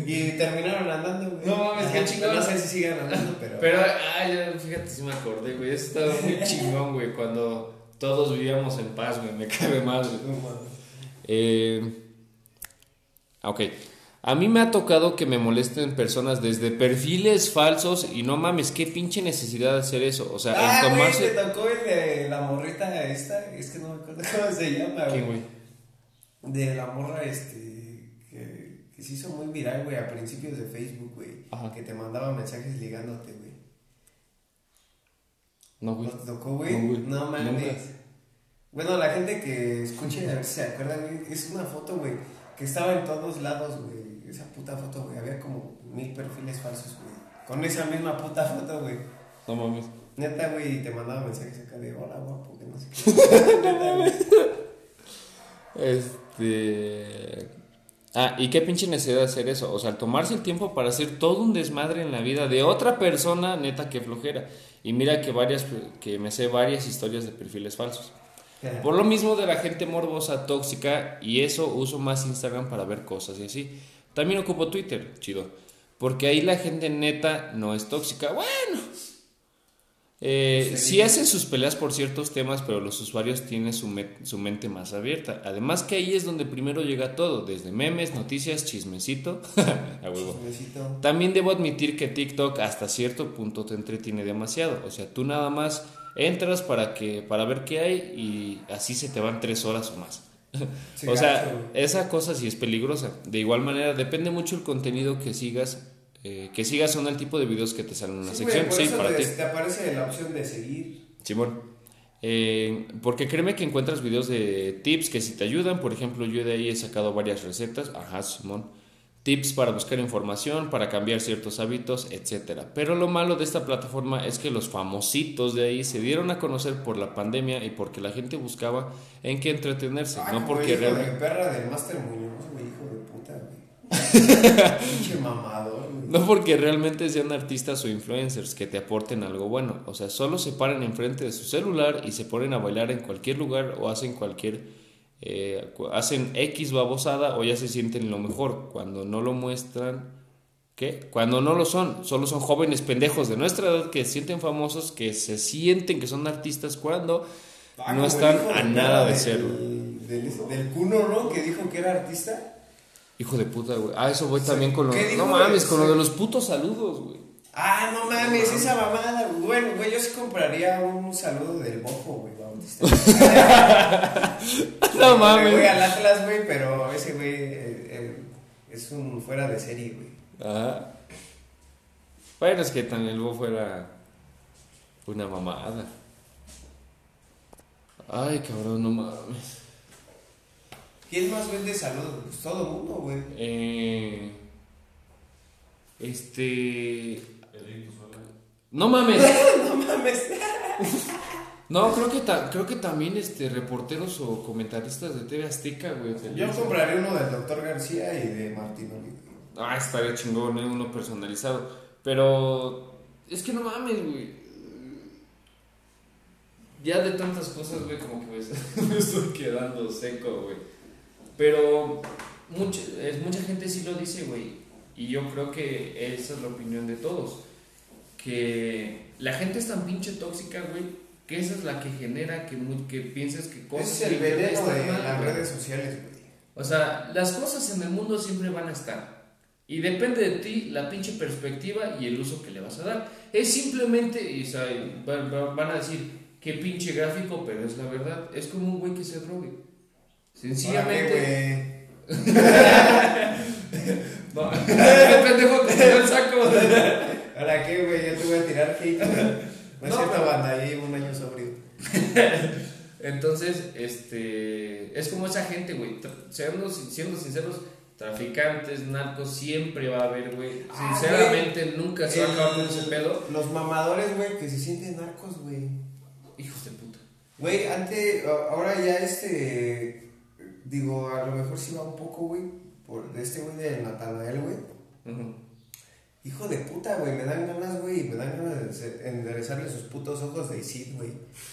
Y terminaron andando, güey. No mames, qué chingón. No sé si sigan andando, pero. pero ah ya fíjate si me acordé güey eso estaba muy chingón güey cuando todos vivíamos en paz güey me cabe más güey No mames. Eh, ok. A mí me ha tocado que me molesten personas desde perfiles falsos y no mames, qué pinche necesidad de hacer eso. O sea, Ah, el güey, tomarse. te tocó el de la morrita esta, es que no me acuerdo cómo se llama, ¿Qué, güey. güey? De la morra, este, que, que se hizo muy viral, güey, a principios de Facebook, güey. Ajá. Que te mandaba mensajes ligándote, güey. No, ¿No güey. te tocó, güey? No, güey. No, mames. Bueno, la gente que escuche, a ver si se acuerda, güey, es una foto, güey, que estaba en todos lados, güey. Esa puta foto, güey, había como mil perfiles falsos, güey. Con esa misma puta foto, güey. No mames. Neta, güey, y te mandaba mensajes acá de hola, guapo, que no sé qué. Neta, güey. Este. Ah, ¿y qué pinche necesidad de hacer eso? O sea, tomarse el tiempo para hacer todo un desmadre en la vida de otra persona, neta, que flojera. Y mira que varias, que me sé varias historias de perfiles falsos. Por lo mismo de la gente morbosa, tóxica, y eso uso más Instagram para ver cosas y así. También ocupo Twitter, chido. Porque ahí la gente neta no es tóxica. Bueno. Eh, Sí. sí hacen sus peleas por ciertos temas, pero los usuarios tienen su, me- su mente más abierta. Además que ahí es donde primero llega todo, desde memes, noticias, chismecito. A huevo. También debo admitir que TikTok hasta cierto punto te entretiene demasiado. O sea, tú nada más entras para que para ver qué hay y así se te van tres horas o más. Sí, o sea, gacho, esa cosa sí es peligrosa. De igual manera, depende mucho el contenido que sigas. eh, que sigas son el tipo de videos que te salen en Sí, güey, sección. por sí, eso para te, ti. te aparece la opción de seguir. Simón. Eh, porque créeme que encuentras videos de tips que si te ayudan. Por ejemplo, yo de ahí he sacado varias recetas. Ajá, Simón. Tips para buscar información, para cambiar ciertos hábitos, etc. Pero lo malo de esta plataforma es que los famositos de ahí se dieron a conocer por la pandemia y porque la gente buscaba en qué entretenerse, Ah, no porque realmente... de perra del Master Muñoz, güey, hijo de puta, güey. Pinche mamador, güey. No porque realmente sean artistas o influencers que te aporten algo bueno. O sea, solo se paran enfrente de su celular y se ponen a bailar en cualquier lugar o hacen cualquier. Eh, hacen X babosada o ya se sienten lo mejor. Cuando no lo muestran. ¿Qué? Cuando no lo son. Solo son jóvenes pendejos de nuestra edad que se sienten famosos, que se sienten que son artistas cuando Ah, no están a de nada de del- serlo. Del, del Cuno, ¿no? Que dijo que era artista. Hijo de puta, güey. Ah, eso voy también con lo. ¿Qué dijo, No mames, con lo de los putos saludos, güey. Ah, no mames, esa mamada. Bueno, güey, yo sí compraría un saludo del Bofo, güey, Bautista. No mames. voy al Atlas, güey, pero ese güey eh, eh, es un fuera de serie, güey. Ajá. Bueno, es que también el bofo era una mamada. Ay, cabrón, no mames. ¿Quién más vende saludos? Pues todo el mundo, güey. Eh, este. No mames. No mames. No, creo que, ta- creo que también este, reporteros o comentaristas de TV Azteca, güey. Yo compraría uno del Doctor García y de Martín Olivo. Ah, estaría chingón, ¿eh? Uno personalizado. Pero es que no mames, güey. Ya de tantas cosas, güey, como que me, estoy- me estoy quedando seco, güey. Pero mucha, es, mucha gente sí lo dice, güey. Y yo creo que esa es la opinión de todos. Que la gente es tan pinche tóxica, güey, que esa es la que genera que, mu- que pienses que cosas... Ese es el veneno de mal, las güey. redes sociales, güey. O sea, las cosas en el mundo siempre van a estar. Y depende de ti la pinche perspectiva y el uso que le vas a dar. Es simplemente, y, o sea, van, a decir, qué pinche gráfico, pero es la verdad. Es como un güey que se drogue. Sencillamente. Ahora No, pendejo, te el saco. Ahora qué, güey. Yo te voy a tirar hate. No es No, pero- banda. Yo llevo un año sobrio. Entonces, este, es como esa gente, güey. Siendo, siendo sinceros, traficantes, narcos, siempre va a haber, güey. Ah, Sinceramente, nunca se va a acabar con ese pedo. Los mamadores, güey, que se sienten narcos, güey. Hijos de puta. Güey, antes, ahora ya este, digo, a lo mejor sí va un poco, güey, por de este güey de Natanael, güey. Ujú. Hijo de puta, güey, me dan ganas, güey, me dan ganas de enderezarle sus putos ojos de Isid, güey.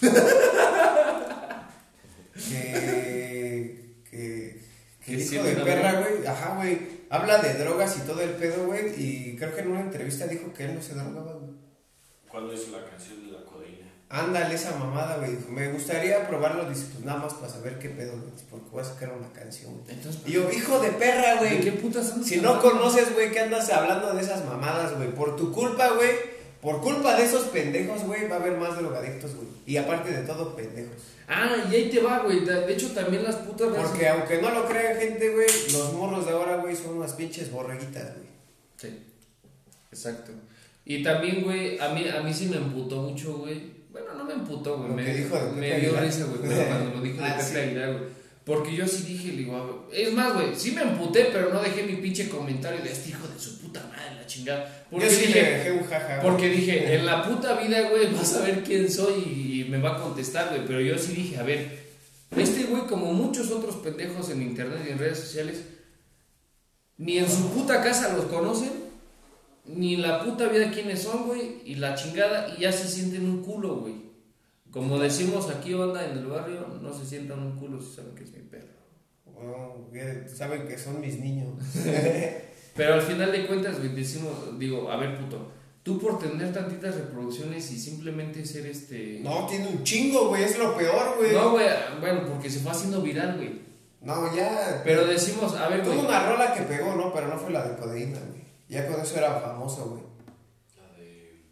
que, que, que hijo de perra, güey, ajá, güey, habla de drogas y todo el pedo, güey, y creo que en una entrevista dijo que él no se drogaba, güey. ¿Cuándo hizo la canción? Ándale esa mamada, güey. Dijo, Me gustaría probarlo, dice, pues nada más para saber qué pedo, güey. Porque voy a sacar una canción. güey. Entonces, Y yo, hijo de perra, ¿de qué güey. putas andas Si no conoces, güey, que andas hablando de esas mamadas, güey. Por tu culpa, güey. Por culpa de esos pendejos, güey, va a haber más drogadictos, güey. Y aparte de todo, pendejos. Ah, y ahí te va, güey. De hecho, también las putas Porque aunque no lo crean gente, güey, los morros de ahora, güey, son unas pinches borreguitas, güey. Sí, exacto. Y también, güey, a mí, a mí sí me emputó mucho, güey. Bueno, no me emputó, güey. Me, dijo me dio risa, güey, pero cuando lo dijo de Ah, Pepe sí. Aguilar, güey. Porque yo sí dije, le digo, a ver, es más, güey, sí me emputé, pero no dejé mi pinche comentario de este hijo de su puta madre, la chingada. Porque Yo sí dije, le dejé un jaja, güey. Porque dije, en la puta vida, güey, vas a ver quién soy y me va a contestar, güey. Pero yo sí dije, a ver, este güey, como muchos otros pendejos en internet y en redes sociales, ni en su puta casa los conocen, ni la puta vida quiénes son, güey, y la chingada, y ya se sienten un culo, güey. Como decimos aquí, banda, en el barrio, no se sientan un culo si saben que es mi perro. Güey, saben que son mis niños. Pero al final de cuentas, güey, decimos, digo, a ver, puto, tú por tener tantitas reproducciones y simplemente ser este... No, tiene un chingo, güey, es lo peor, güey. No, güey, bueno, porque se fue haciendo viral, güey. No, ya. Pero decimos, a ver. Tuvo una rola que pegó, ¿no? Pero no fue la de codeína, güey. Ya con eso era famoso, güey. La de.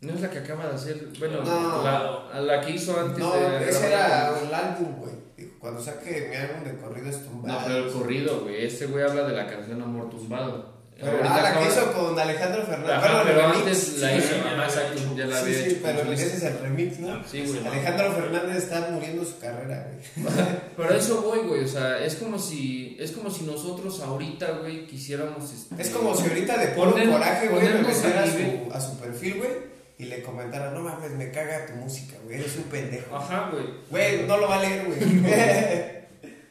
No es la que acaba de hacer, bueno, No. la, que hizo antes No, de. ese grabar. era el álbum, güey. Cuando saque mi álbum de corridos No, tumbados. pero el corrido, güey. Este güey habla de la canción Amor Tumbado. Pero, ah, la que hizo con Alejandro Fernández. Ajá, pero remix. antes la Sí, hizo, ya la había exacto, hecho. ya la Sí, había sí, hecho. pero ese es el remix, ¿no? Sí, güey. Alejandro Fernández está muriendo su carrera, güey. Pero a eso voy, güey. O sea, es como si, es como si nosotros ahorita, güey, quisiéramos. este, Es como si ahorita de puro Poner- coraje, güey, me metiera a su, a su perfil, güey, y le comentara, no mames, me caga tu música, güey, eres un pendejo. Ajá, güey. Güey, no lo va a leer, güey.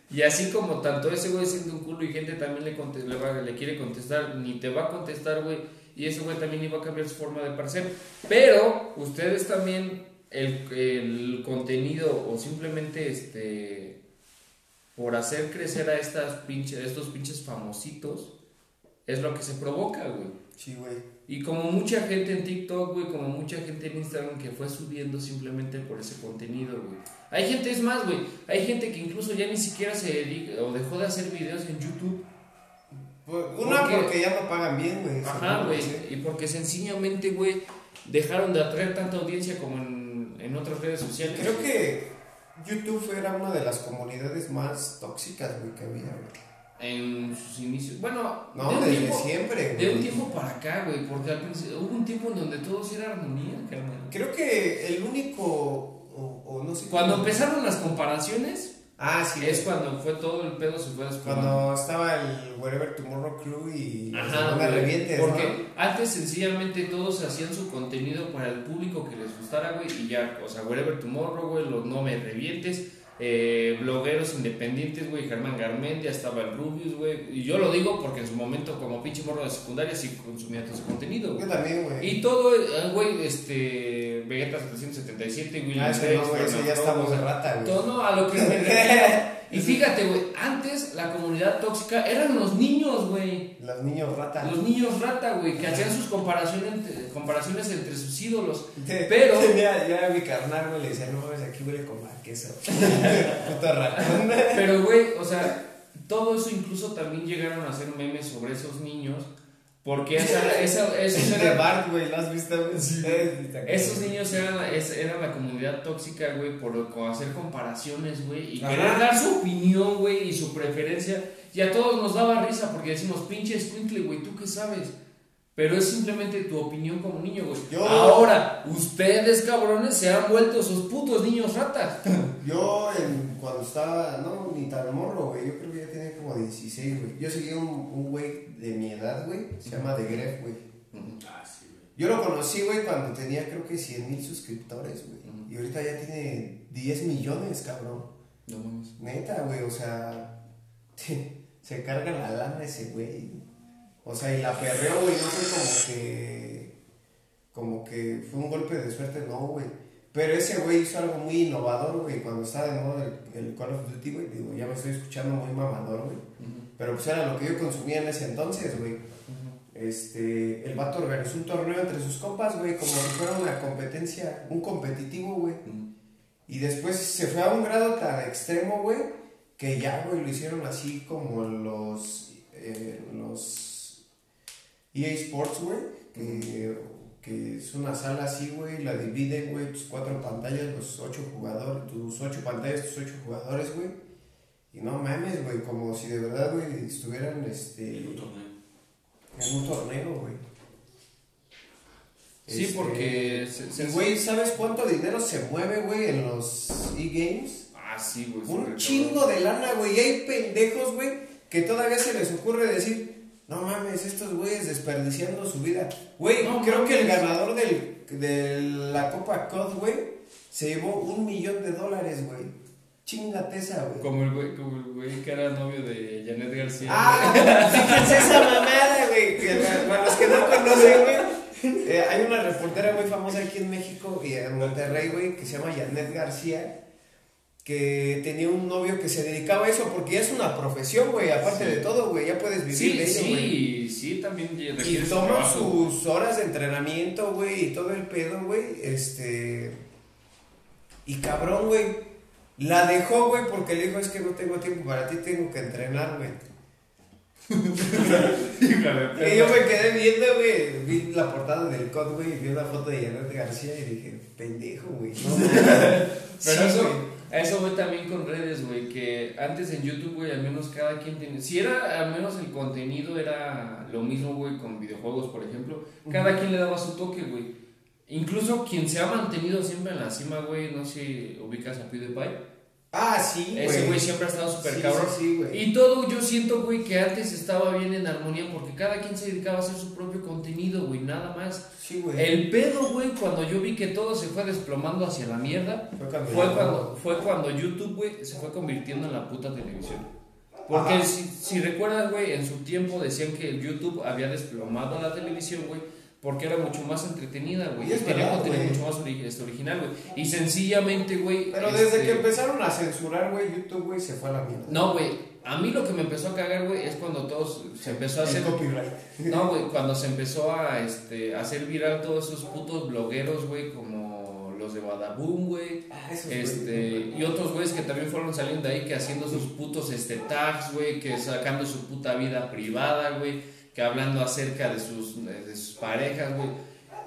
Y así como tanto ese güey siendo un culo y gente también le, quiere contestar, ni te va a contestar, güey. Y ese güey también iba a cambiar su forma de parecer. Pero ustedes también, el, el contenido o simplemente este por hacer crecer a estas estos pinches famositos, es lo que se provoca, güey. Sí, güey. Y como mucha gente en TikTok, güey, como mucha gente en Instagram que fue subiendo simplemente por ese contenido, güey. Hay gente, es más, güey, hay gente que incluso ya ni siquiera se dedica o dejó de hacer videos en YouTube. Una Porque- porque ya no pagan bien, güey. Ajá, güey. Y porque sencillamente, güey, dejaron de atraer tanta audiencia como en, en otras redes sociales. Creo que YouTube era una de las comunidades más tóxicas, güey, que había, güey. En sus inicios. Bueno, No, de desde tiempo- siempre, De un tiempo para acá, güey, porque al principio- hubo un tiempo en donde todo sí era armonía, carnal. Creo que el único, o, o no sé... Cuando cómo- empezaron las comparaciones, Ah, sí. es cuando fue todo el pedo se fue desplomando. Cuando estaba el Wherever Tomorrow Crew y Ajá, me güey, revientes, porque ¿no? antes sencillamente todos hacían su contenido para el público que les gustara, güey, y ya, o sea, Wherever Tomorrow, güey, los No Me Revientes, eh, blogueros independientes, güey, Germán Garmendia, estaba el Rubius, güey, y yo lo digo porque en su momento como pinche morro de secundaria sí consumía todo ese contenido. Yo también, güey. Y todo, eh, güey, este, Vegeta 777, William Ah, ese no, güey, ese ya estamos de rata, güey. todo no, a lo que me refiero. Y fíjate, güey, antes la comunidad tóxica eran los niños, güey. Los niños rata. Los niños rata, güey, que hacían sus comparaciones entre, comparaciones entre sus ídolos. Te- Pero- Tenía, ya mi carnal, güey, le decía, no mames, aquí huele como a queso. Puto ratón. Pero, güey, o sea, todo eso incluso también llegaron a hacer memes sobre esos niños. Porque esa, esa, esos Es de Bart, güey, ¿lo has visto? güey? Sí. Esos niños eran, eran la comunidad tóxica, güey, por hacer comparaciones, güey, y Ajá. querer dar su opinión, güey, y su preferencia. Y a todos nos daba risa porque decimos, pinche escuincle, güey, ¿tú qué sabes? Pero es simplemente tu opinión como niño, güey. Yo- Ahora, ustedes, cabrones, se han vuelto esos putos niños ratas. Yo, en- cuando estaba, no, ni tan morro, güey, yo creo que ya tenía como 16, güey. Yo seguía un, un güey de mi edad, güey, se llama The Gref, güey. Ah, sí, güey. Yo lo conocí, güey, cuando tenía creo que 100 mil suscriptores, güey. Y ahorita ya tiene 10 millones, cabrón. No mames. Neta, güey, o sea, se carga la lana ese güey. O sea, y la perreó, güey, no fue como que. Como que fue un golpe de suerte, no, güey. Pero ese güey hizo algo muy innovador, güey, cuando estaba de moda el, el Call of Duty, güey. Digo, ya me estoy escuchando muy mamador, güey. Pero pues era lo que yo consumía en ese entonces, güey. Este, el vato organizó un torneo entre sus compas, güey, como si fuera una competencia, un competitivo, güey. Y después se fue a un grado tan extremo, güey, que ya, güey, lo hicieron así como los, eh, los EA Sports, güey, que, que es una sala así, güey, la dividen, güey, tus cuatro pantallas, los ocho jugadores, tus ocho pantallas, tus ocho jugadores, güey. Y no mames, güey, como si de verdad, güey, estuvieran, este, En un torneo. en un torneo, güey. Sí, Este, porque... güey, ¿sabes cuánto dinero se mueve, güey, en los e-games? Ah, sí, güey. Un chingo todo. de lana, güey. Y hay pendejos, güey, que todavía se les ocurre decir, no mames, estos güeyes desperdiciando su vida. Güey, No creo que el ganador del, de la Copa COD, güey, se llevó un millón de dólares, güey. Chingate esa, güey. Como el güey, como el güey que era novio de Janet García. Ah, fíjense esa mamada, güey. Para los que no conocen, güey. eh, hay una reportera muy famosa aquí en México y en Monterrey, güey, que se llama Janet García, que tenía un novio que se dedicaba a eso porque ya es una profesión, güey. Aparte Sí. de todo, güey, ya puedes vivir Sí, de ello, güey. sí, sí, también Y toma sus horas de entrenamiento, güey, y todo el pedo, güey. Este. Y cabrón, güey. La dejó, güey, porque le dijo: Es que no tengo tiempo para ti, tengo que entrenar, güey. Y yo me quedé viendo, güey. Vi la portada del COD, güey, y vi una foto de Janet García y dije: Pendejo, güey. No, Pero Sí, eso. A eso voy también con redes, güey, que antes en YouTube, güey, al menos cada quien tiene... Si era, al menos el contenido era lo mismo, güey, con videojuegos, por ejemplo, cada quien le daba su toque, güey. Incluso quien se ha mantenido siempre en la cima, güey, no sé si ubicas a PewDiePie. Ah, sí, güey. Ese güey siempre ha estado súper Sí, cabrón. sí, sí, güey. y todo yo siento, güey, que antes estaba bien en armonía porque cada quien se dedicaba a hacer su propio contenido, güey, nada más. Sí, güey. El pedo, güey, cuando yo vi que todo se fue desplomando hacia la mierda, Fue cuando fue cuando, fue cuando YouTube, güey, se fue convirtiendo en la puta televisión. Porque si, si recuerdas, güey, en su tiempo decían que el YouTube había desplomado a la televisión, güey, porque era mucho más entretenida, güey. Y es tenía contenido mucho más ori- este, original, güey. Y sencillamente, güey. Pero desde este, que empezaron a censurar, güey, YouTube, güey, se fue a la mierda. No, güey. A mí lo que me empezó a cagar, güey, es cuando todos se empezó a hacer. No, güey, cuando se empezó a este, a hacer viral todos esos putos blogueros, güey, como los de Badaboom, güey. Ah, Este, y otros güeyes que también fueron saliendo de ahí, que haciendo sus putos este, tags, güey, que sacando su puta vida privada, güey, que hablando acerca de sus, de sus parejas, güey.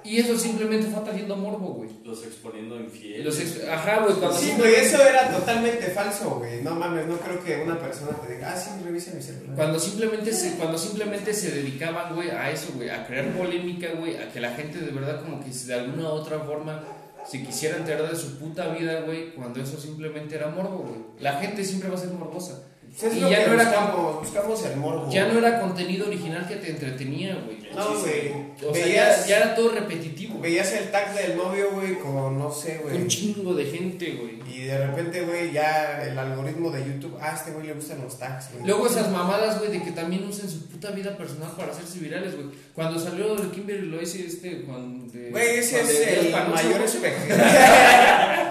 Y eso simplemente fue atrayendo morbo, güey. Los exponiendo infieles. Los ex- Ajá, güey, cuando Sí, güey, eso era totalmente falso, güey. No mames, no creo que una persona te diga, ah, sí, revisa mi celular. Cuando simplemente se, cuando simplemente se dedicaban, güey, a eso, güey, a crear polémica, güey, a que la gente de verdad como que si de alguna u otra forma se quisiera enterar de su puta vida, güey, cuando eso simplemente era morbo, güey. La gente siempre va a ser morbosa. Es y lo ya que no era buscamos, buscamos el morbo. Ya no era contenido original que te entretenía, güey. No, güey. O sea, Veías, ya, ya era todo repetitivo. veías el tag del novio, güey, con, no sé, güey. Un chingo de gente, güey. Y de repente, güey, ya el algoritmo de YouTube, ah, a este güey le gustan los tags, güey. Luego esas mamadas, güey, de que también usen su puta vida personal para hacerse virales, güey. Cuando salió el Kimberly lo hice este, Juan de... Güey, ese es el mayor espectáculo.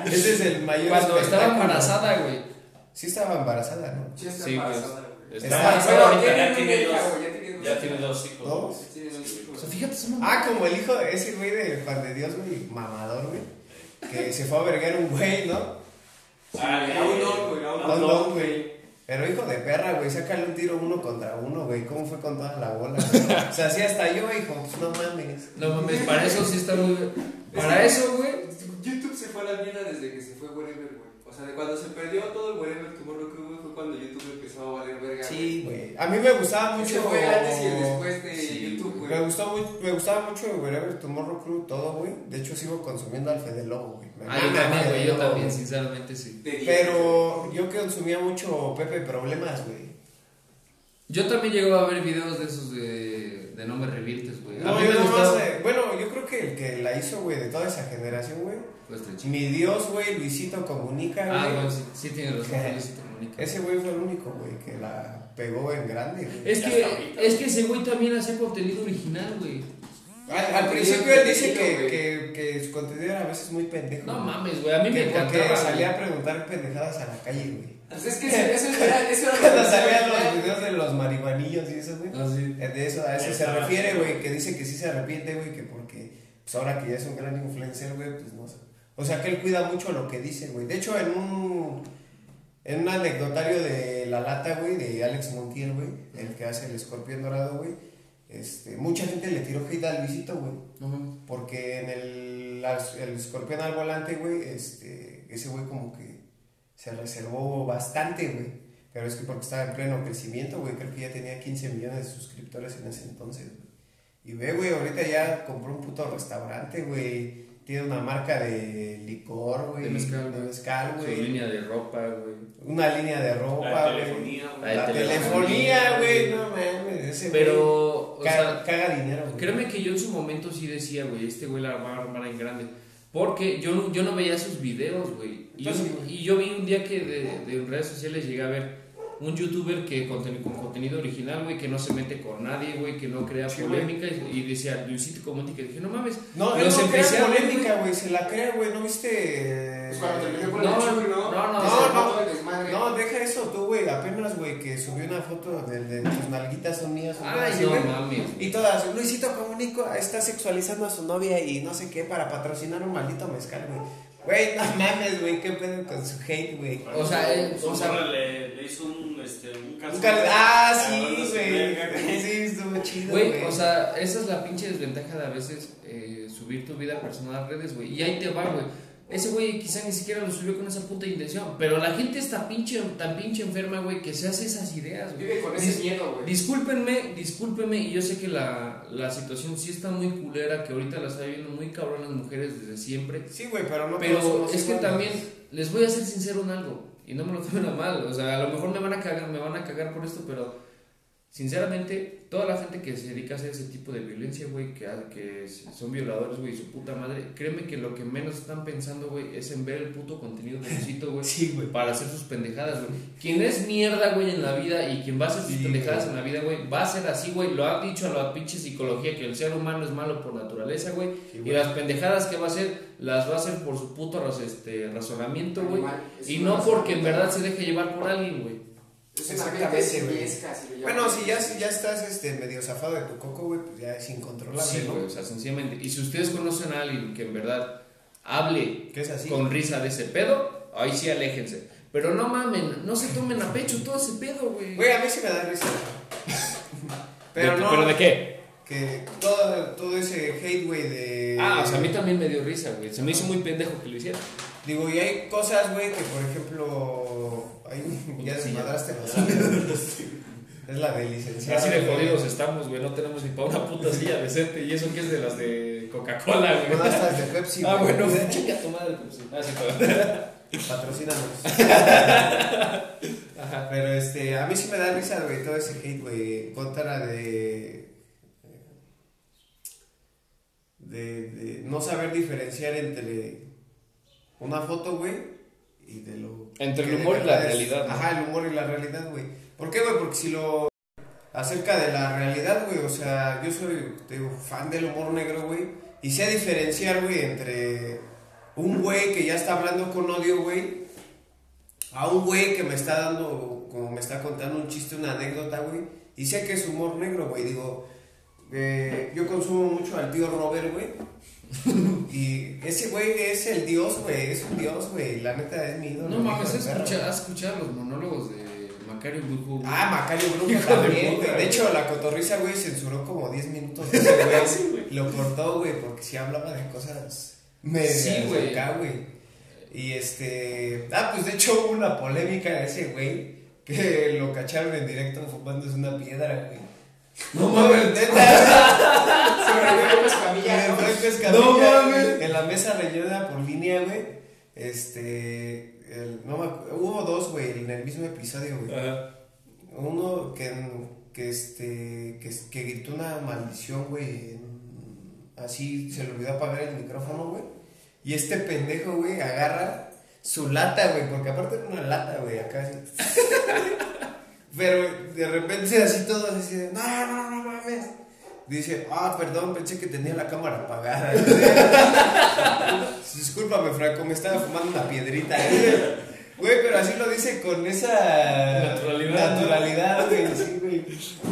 ese es el mayor Cuando estaba embarazada, güey. Sí estaba embarazada, ¿no? Sí, está Sí, embarazada. Está Está- embarazada ahorita. ya tiene dos. güey, ya tiene dos Ya hijos. tiene dos hijos. ¿Dos? Tiene dos hijos. O sea, fíjate esa mamá. Ah, como el hijo de ese güey de Juan de Dios, güey, mamador, güey. Que se fue a vergar un güey, ¿no? Ah, A un don, güey, a un A don. un don, güey. Pero hijo de perra, güey, sácale un tiro uno contra uno, güey. ¿Cómo fue con toda la bola? güey? O sea, así hasta yo, hijo, pues no mames. No mames, para eso sí está muy... Para eso, güey. YouTube se fue a la mierda desde que se fue Wherever, güey. O sea, de cuando se perdió todo el Wherever Tomorrow Crew, güey, fue cuando YouTube empezó a valer verga. Sí, güey. A mí me gustaba mucho. Ese fue antes y el después de Sí, YouTube, güey. Me, gustó muy, me gustaba mucho Wherever Tomorrow Crew, todo, güey. De hecho, sigo consumiendo al Fede Lobo, güey. Me Ah, yo mama también, güey, yo también, sinceramente sí. Pero yo consumía mucho Pepe Problemas, güey. Yo también llegaba a ver videos de esos de, de No me revientes, güey. A No, mí yo me gustaba... eh, bueno, yo creo que el que la hizo, güey, de toda esa generación, güey. Pues. Mi Dios, güey, Luisito Comunica, güey. Ah, güey, sí, sí tienes razón, te comunico. Ese güey fue el único, güey, que la pegó en grande, güey. Es que, es que ese güey también hacía contenido original, güey. Al, al principio él dice que, que, que su contenido era a veces muy pendejo. No mames, güey, a mí Que me porque encantaba. salía a preguntar pendejadas a la calle, güey. Pues es que eso, eso era, eso era lo Cuando salían los videos de los marihuanillos y eso, güey. Ah, sí. Eh, De eso, a eso se refiere, güey, que dice que sí se arrepiente, güey, que porque, pues ahora que ya es un gran influencer, güey, pues no sé. O sea, que él cuida mucho lo que dice, güey. De hecho, en un, en un anecdotario de La Lata, güey, de Alex Montiel, güey, el que hace el escorpión dorado, güey, este, mucha gente le tiró hate a Luisito, güey. Porque en el, el escorpión al volante, güey, este, ese güey como que se reservó bastante, güey. Pero es que porque estaba en pleno crecimiento, güey. Creo que ya tenía 15 millones de suscriptores en ese entonces, güey. Y ve, güey, ahorita ya compró un puto restaurante, güey. Tiene una marca de licor, güey. De mezcal, De güey. mezcal, Su güey. línea de ropa, güey. Una línea de ropa, La güey. telefonía, güey. La La telefonía, telefonía, güey. No mames, ese güey. Pero, o ca- sea, caga dinero, güey. créeme que yo en su momento sí decía, güey, este güey la va a armar en grande. Porque yo no, yo no veía sus videos, güey. Y, y yo vi un día que de, de redes sociales llegué a ver un youtuber que conten- con contenido original, güey, que no se mete con nadie, güey, que no crea Sí, polémica. Y, y decía, Luisito Comunica. Dije, no mames. No, no crea ver, polémica, güey. Se la crea, güey. ¿No viste? Pues cuando terminó con No, el no, ¿no? no, no, no. No, deja eso tú, güey. Apenas, güey, que subió una foto de, de tus nalguitas son mías. Ay, así, no güey. mames. Y todas, Luisito Comunico está sexualizando a su novia y no sé qué para patrocinar un maldito mezcal, güey. Güey, no mames, güey. ¿Qué pedo con su hate, güey? O sea, eh, Su o sea, le, le hizo un, este, un Un calzón. cal- Ah, sí, güey. Sí, estuvo chido, Güey, güey. o sea, esa es la pinche desventaja de a veces eh, subir tu vida personal a redes, güey. Y ahí te va, güey. Ese güey quizá ni siquiera lo subió con esa puta intención. Pero la gente está pinche, tan pinche enferma, güey, que se hace esas ideas, güey. Vive con ese Dis- miedo, güey. Discúlpenme, discúlpenme, y yo sé que la, la situación sí está muy culera, que ahorita la está viviendo muy cabrón las mujeres desde siempre. Sí, güey, pero no Pero somos es que iguales. también les voy a ser sincero en algo. Y no me lo tomen a mal, o sea, a lo mejor me van a cagar, me van a cagar por esto, pero sinceramente, toda la gente que se dedica a hacer ese tipo de violencia, güey, que, que son violadores, güey, su puta madre, créeme que lo que menos están pensando, güey, es en ver el puto contenido de sitio, güey, Sí, para hacer sus pendejadas, güey. Quien es mierda, güey, en la vida y quien va a hacer sus Sí, pendejadas en la vida, güey, va a ser así, güey. Lo ha dicho a la pinche psicología que el ser humano es malo por naturaleza, güey. Sí, y las pendejadas que va a hacer, las va a hacer por su puto este, razonamiento, güey. Y no porque en verdad se deje llevar por alguien, güey. Es una mente si Bueno, si ya, si ya estás este, medio zafado de tu coco, güey, pues ya es incontrolable, Sí, ¿no? güey, o sea, sencillamente. Y si ustedes conocen a alguien que en verdad hable Que es así. con risa de ese pedo, ahí sí aléjense. Pero no mamen, no se tomen a pecho todo ese pedo, güey. Güey, a mí sí me da risa. Pero ¿De- no. ¿Pero de qué? Que todo, todo ese hate, güey, de. Ah, o sea, a mí también me dio risa, güey. Se me hizo muy pendejo que lo hiciera. Digo, y hay cosas, güey, que por ejemplo. Hay, ya desmadraste Es la de licenciado. Así de jodidos estamos, güey. No tenemos ni para una puta silla decente. Y eso que es de las de Coca-Cola, güey. No, estas de Pepsi. Ah, bueno, chinga tu madre, sí. Ah, sí, pero- Patrocínanos. Ajá. Pero este, a mí sí me da risa, güey, todo ese hate, güey, en contra de, de. de no saber diferenciar entre una foto, güey, y de lo. Entre el humor y la realidad, ¿no? Ajá, el humor y la realidad, güey. ¿Por qué, güey? Porque si lo. acerca de la realidad, güey, o sea, yo soy, te digo, fan del humor negro, güey, y sé diferenciar, güey, entre un güey que ya está hablando con odio, güey, a un güey que me está dando, como me está contando un chiste, una anécdota, güey, y sé que es humor negro, güey, digo, eh, yo consumo mucho al tío Robert, güey, y ese güey es el dios, güey, es un dios, güey, la neta es mi ídolo. No mames, ¿has escuchado, los monólogos de Macario Brujo? güey? Ah, Macario de también, güey. De hecho, la cotorriza, güey, censuró como 10 minutos de ese güey. Sí. Lo cortó, güey, porque sí hablaba de cosas medias Sí, güey. acá, güey. Y este... Ah, pues de hecho hubo una polémica de ese güey que lo cacharon en directo fumándose una piedra, güey. No mames. neta. Camilla, En ¿no? Mames. En la mesa rellena por línea, güey. Este... el- no me hubo dos, güey, en el mismo episodio, güey. Ajá. Uno que, que, este, que, que gritó una maldición, güey. Así se le olvidó apagar el micrófono, güey. Y este pendejo, güey, agarra su lata, güey. Porque aparte era una lata, güey, acá así. Pero de repente así todo así de, no, no, no mames. Dice, ah, perdón, pensé que tenía la cámara apagada. Discúlpame, Franco, me estaba fumando una piedrita. Güey, pero así lo dice con esa Naturalidad, naturalidad, güey. Sí, güey.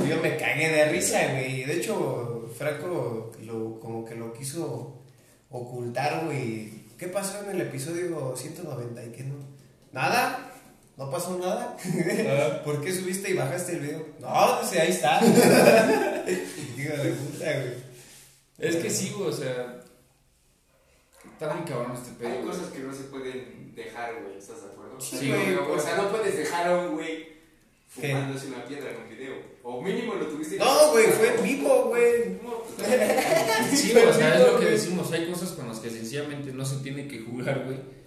Yo me cagué de risa, güey. De hecho, Franco lo, como que lo quiso ocultar, güey. ¿Qué pasó en el episodio 190 y qué no? ¿Nada? ¿No pasó nada? ¿Por qué subiste y bajaste el video? No, dice, ahí está. Hijo de puta, güey. Es que sí, güey, o sea. Está muy cabrón este pedo. Hay cosas que no se pueden dejar, güey, ¿estás de acuerdo? Sí, güey. O sea, no puedes dejar a un güey ¿Qué? fumándose una piedra en un video. O mínimo lo tuviste que No, güey, fue en vivo, güey. No, pues, Sí, güey, o sea, es lo que decimos. Hay cosas con las que sencillamente no se tiene que jugar, güey.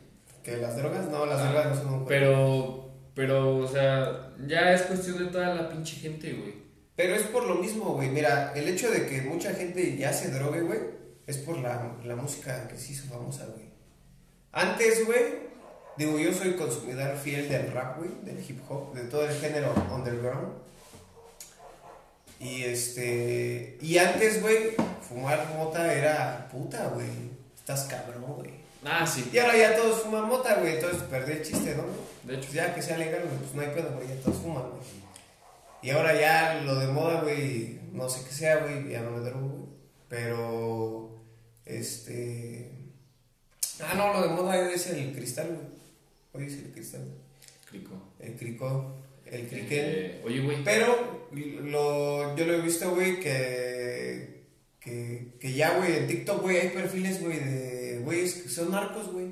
¿Que las drogas? No, las Ah, drogas no son un. Pero, pero, o sea, ya es cuestión de toda la pinche gente, güey. Pero es por lo mismo, güey. Mira, el hecho de que mucha gente ya se drogue, güey, es por la, la música que se hizo famosa, güey. Antes, güey, digo, yo soy consumidor fiel del rap, güey, del hip hop, de todo el género underground. Y este. Y antes, güey, fumar mota era puta, güey. Estás cabrón, güey. Ah, sí. Y ahora ya todos fuman mota, güey. Entonces perdí el chiste, ¿no? De hecho, Pues ya que sea legal, güey, pues no hay pedo, güey, ya todos fuman, güey. Y ahora ya lo de moda, güey, no sé qué sea, güey, ya no me drogo, güey. Pero, este... Ah, no, lo de moda es el cristal, güey. Hoy es el cristal. crico. El crico, el criquel. Eh, oye, güey. Pero lo, yo lo he visto, güey, que, que, que ya, güey, en TikTok, güey, hay perfiles, güey, de güeyes que son narcos, güey.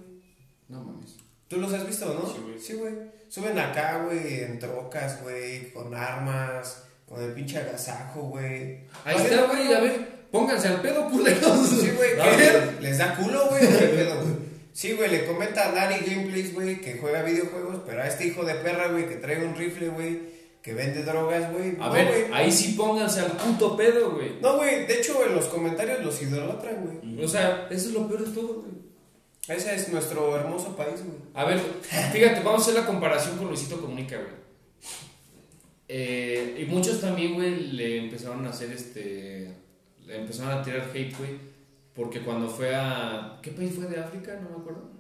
No mames. ¿Tú los has visto, no? Sí, güey. Sí, güey. Suben acá, güey, en trocas, güey, con armas, con el pinche agasajo, güey. Ahí está, güey. A ver, pónganse al pedo, culeros. Sí, güey, que les da culo, güey. ¿o qué pedo, güey? Sí, güey, le comenta a Nari Gameplays, güey, que juega videojuegos, pero a este hijo de perra, güey, que trae un rifle, güey, que vende drogas, güey. A no, ver, ahí sí pónganse al puto pedo, güey. No, güey, de hecho, en los comentarios los idolatran, güey. O sea, eso es lo peor de todo, güey. Ese es nuestro hermoso país, güey. A ver, fíjate, vamos a hacer la comparación con Luisito Comunica, güey. Eh, y muchos también, güey, le empezaron a hacer este. Le empezaron a tirar hate, güey. Porque cuando fue a. ¿Qué país fue de África? No me acuerdo.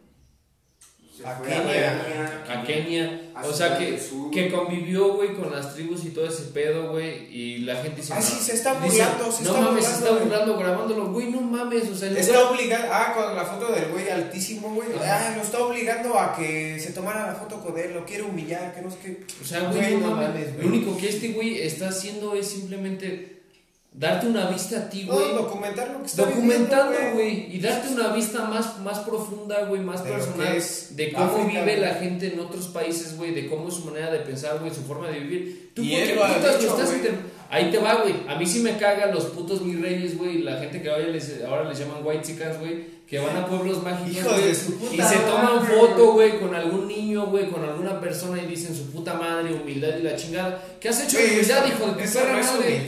A Kenia. A Kenia. A O sea, que, que convivió, güey, con las tribus y todo ese pedo, güey. Y la gente dice. Ah, no, sí, se está dice, burlando, se no está mames, se burlando, está güey". burlando grabándolo. Güey, no mames. O sea, lugar- Está obligado, ah, con la foto del güey altísimo, güey. Ah, lo está obligando a que se tomara la foto con él, lo quiere humillar, que no sé qué. O sea, güey, no no mames. mames, güey. Lo único que este güey está haciendo es simplemente darte una vista a ti, No, güey. documentar lo que está documentando, güey. Y darte una vista más, más profunda, güey, más De personal. De cómo África, vive la gente en otros países, güey. De cómo es su manera de pensar, güey. Su forma de vivir. ¿Tú por qué putas estás inter- Ahí te va, güey. A mí sí me cagan los putos mis reyes, güey. La gente que ahora les, ahora les llaman white chicas, güey. Que van a pueblos mágicos, güey, de su puta Y se toman foto, güey, con algún niño, güey, con alguna persona y dicen su puta madre, humildad y la chingada. ¿Qué has hecho de humildad, hijo de tu perra no es madre?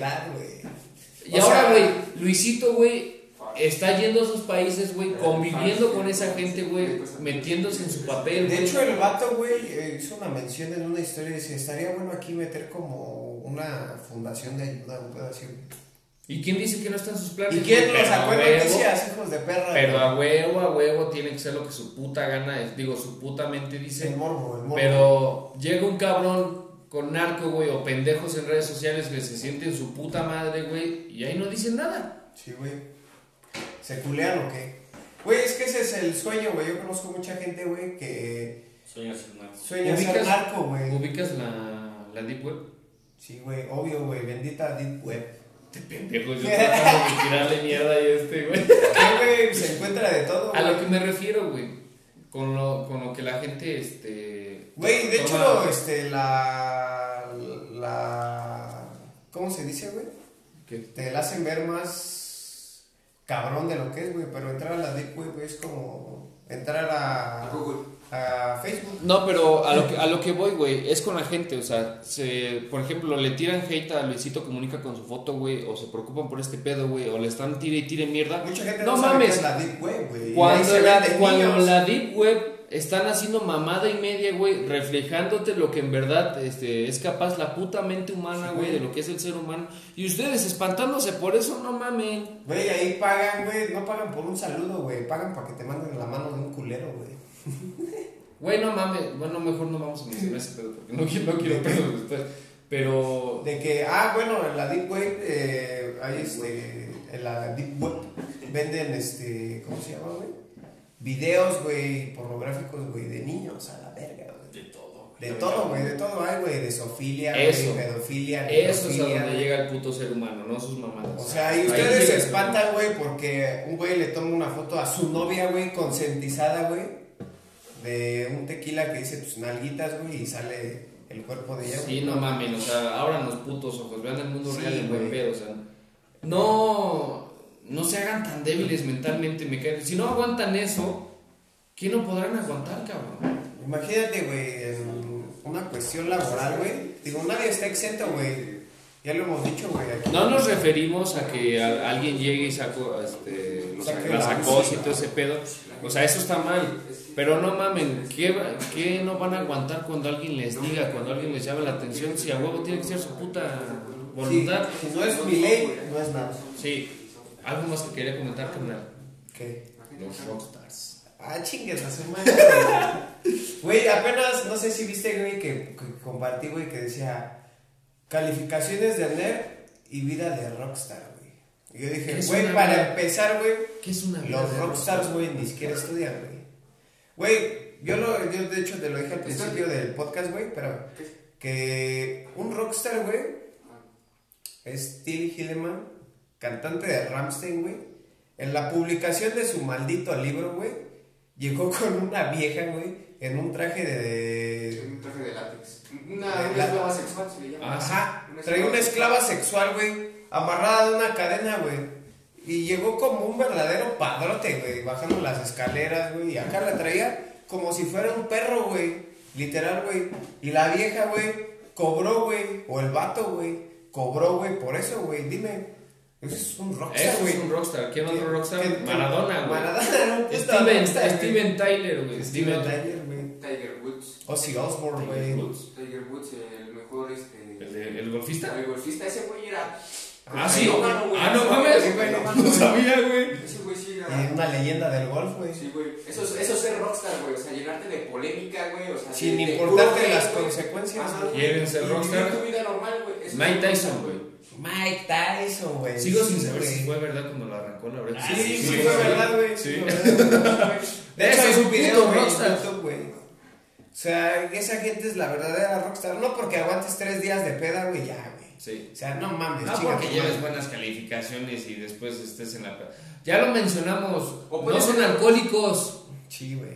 Y O ahora, güey, Luisito, güey, está yendo a esos países, güey, conviviendo con esa gente, güey, metiéndose en su papel, De hecho, el vato, güey, hizo una mención en una historia y dice, estaría bueno aquí meter como una fundación de ayuda, un güey. ¿Y quién dice que no están sus planes? ¿Y quién güey? lo Pero sacó a en huevo- noticias, hijos de perra? Pero a huevo, a huevo, tiene que ser lo que su puta gana es, digo, su puta mente El dice. morbo, el morbo. Pero llega un cabrón con narco, güey, o pendejos en redes sociales que se sienten su puta madre, güey, y ahí no dicen nada. Sí, güey. ¿Se culean o qué? Güey, es que ese es el sueño, güey. Yo conozco mucha gente, güey, que Sueño sin nada. sueña ser ¿Ubicas- narco, güey. ¿Ubicas la, la Deep Web? Sí, güey, obvio, güey. Bendita Deep Web. Este pendejo, yo tratando de tirarle mierda a este, güey. ¿Qué, güey? Se encuentra de todo, A lo que me refiero, güey. Con lo, con lo que la gente, este. Güey, de hecho, este, la. La. ¿Cómo se dice, güey? ¿Qué? Te la hacen ver más cabrón de lo que es, güey. Pero entrar a la Deep Web es como entrar A a, Google. a Facebook. No, pero a lo que, a lo que voy, güey, es con la gente, o sea, se, por ejemplo, le tiran hate a Luisito Comunica con su foto, güey, o se preocupan por este pedo, güey, o le están tire y tire mierda. Mucha gente No no, sabe mames. es la Deep Web, güey. Cuando, se la, venden cuando niños. la Deep Web están haciendo mamada y media, güey, reflejándote lo que en verdad este, es capaz la puta mente humana, güey, de lo que es el ser humano. Y ustedes espantándose por eso, no mamen. Güey, ahí pagan, güey. No pagan por un saludo, güey. Pagan para que te manden la mano de un culero, güey. Güey, no mames. Bueno, mejor no vamos a mencionar ese pedo porque no quiero, no quiero pedos después. Pero. De que, ah, bueno, en la Deep Web, eh, hay este. En la Deep Web venden, este. ¿Cómo se llama, güey? Videos, güey, pornográficos, güey, de niños a la verga, güey. De todo. De todo, güey, de todo hay, güey. De sofilia, Eso. güey, pedofilia, Eso es a donde llega el puto ser humano, no sus mamadas. O sea, y ustedes se espantan, güey, porque un güey le toma una foto a su novia, güey, consentizada, güey, de un tequila que dice tus nalguitas, güey, y sale el cuerpo de ella. Sí, güey. no mamen, o sea, abran los putos ojos, vean el mundo Sí, real en buen güey. pedo, o sea. No. No se hagan tan débiles mentalmente, me caen. Si no aguantan eso, ¿qué no podrán aguantar, cabrón? Imagínate, güey, una cuestión laboral, güey. Digo, nadie está exento, güey. Ya lo hemos dicho, güey. No nos referimos a que a- alguien llegue y sacó este, los, las sacos y todo ese pedo. O sea, eso está mal. Pero no mamen, ¿qué, ¿qué no van a aguantar cuando alguien les diga, cuando alguien les llame la atención? Si a huevo tiene que ser su puta voluntad. Sí, si no es mi ley, no es nada. Sí. Algo más que quería comentar, carnal. ¿Qué? Los rockstars. Ah, chingues la semana. güey. Güey, apenas, no sé si viste, güey, que, que compartí, güey, que decía calificaciones de nerd y vida de rockstar, güey. Y yo ¿Qué dije, güey, para vida? empezar, güey, ¿Qué es una vida los de rockstars, güey, ni siquiera estudian, güey. Güey, yo, lo, yo de hecho te lo dije al principio del podcast, güey, pero que un rockstar, güey, es Till Hilleman, cantante de Ramstein, güey. En la publicación de su maldito libro, güey, llegó con una vieja, güey, en un traje de... Un traje de látex. Una, De una la- esclava sexual se le llama. Ajá, Una traía una esclava sexual, güey, amarrada de una cadena, güey. Y llegó como un verdadero padrote, güey, bajando las escaleras, güey. Y acá la traía como si fuera un perro, güey. Literal, güey. Y la vieja, güey, cobró, güey. O el vato, güey, cobró, güey, por eso, güey. Dime. Eso es un rockstar, güey. es un rockstar. ¿Quién otro ¿Qué- rockstar? qué- Maradona, güey. Maradona era un puto Steven, rockstar, güey. Steven Tyler, güey. Steven Steven Tyler, güey. Tiger Woods. Ozzy Osbourne, güey. Woods. Tiger Woods, el mejor, este... ¿El, de- el golfista? El golfista, ese güey era... Ah, sí. Ah, no Ese mames. No sabía, güey. Ese güey sí era... una leyenda del golf, güey. Sí, güey. Eso, es- eso es ser rockstar, güey. O sea, llenarte de polémica, güey. O sea, Sin importarte las consecuencias. ¿Quieren ser rockstar? vivir tu vida normal, güey. Eso es Mike Tyson, güey. Mike Tyson, güey. Sigo sin saber si fue verdad cuando lo arrancó la oreja. Sí, sí, sí, fue verdad, güey. Sí. Sí, fue verdad. De hecho, es un video rockstar. Güey. O sea, esa gente es la verdadera rockstar. No porque aguantes tres días de peda, güey, ya, güey. Sí. O sea, no mames, No porque lleves buenas calificaciones y después estés en la... Ya lo mencionamos. O No son ser- alcohólicos. Sí, güey. ¿Eh?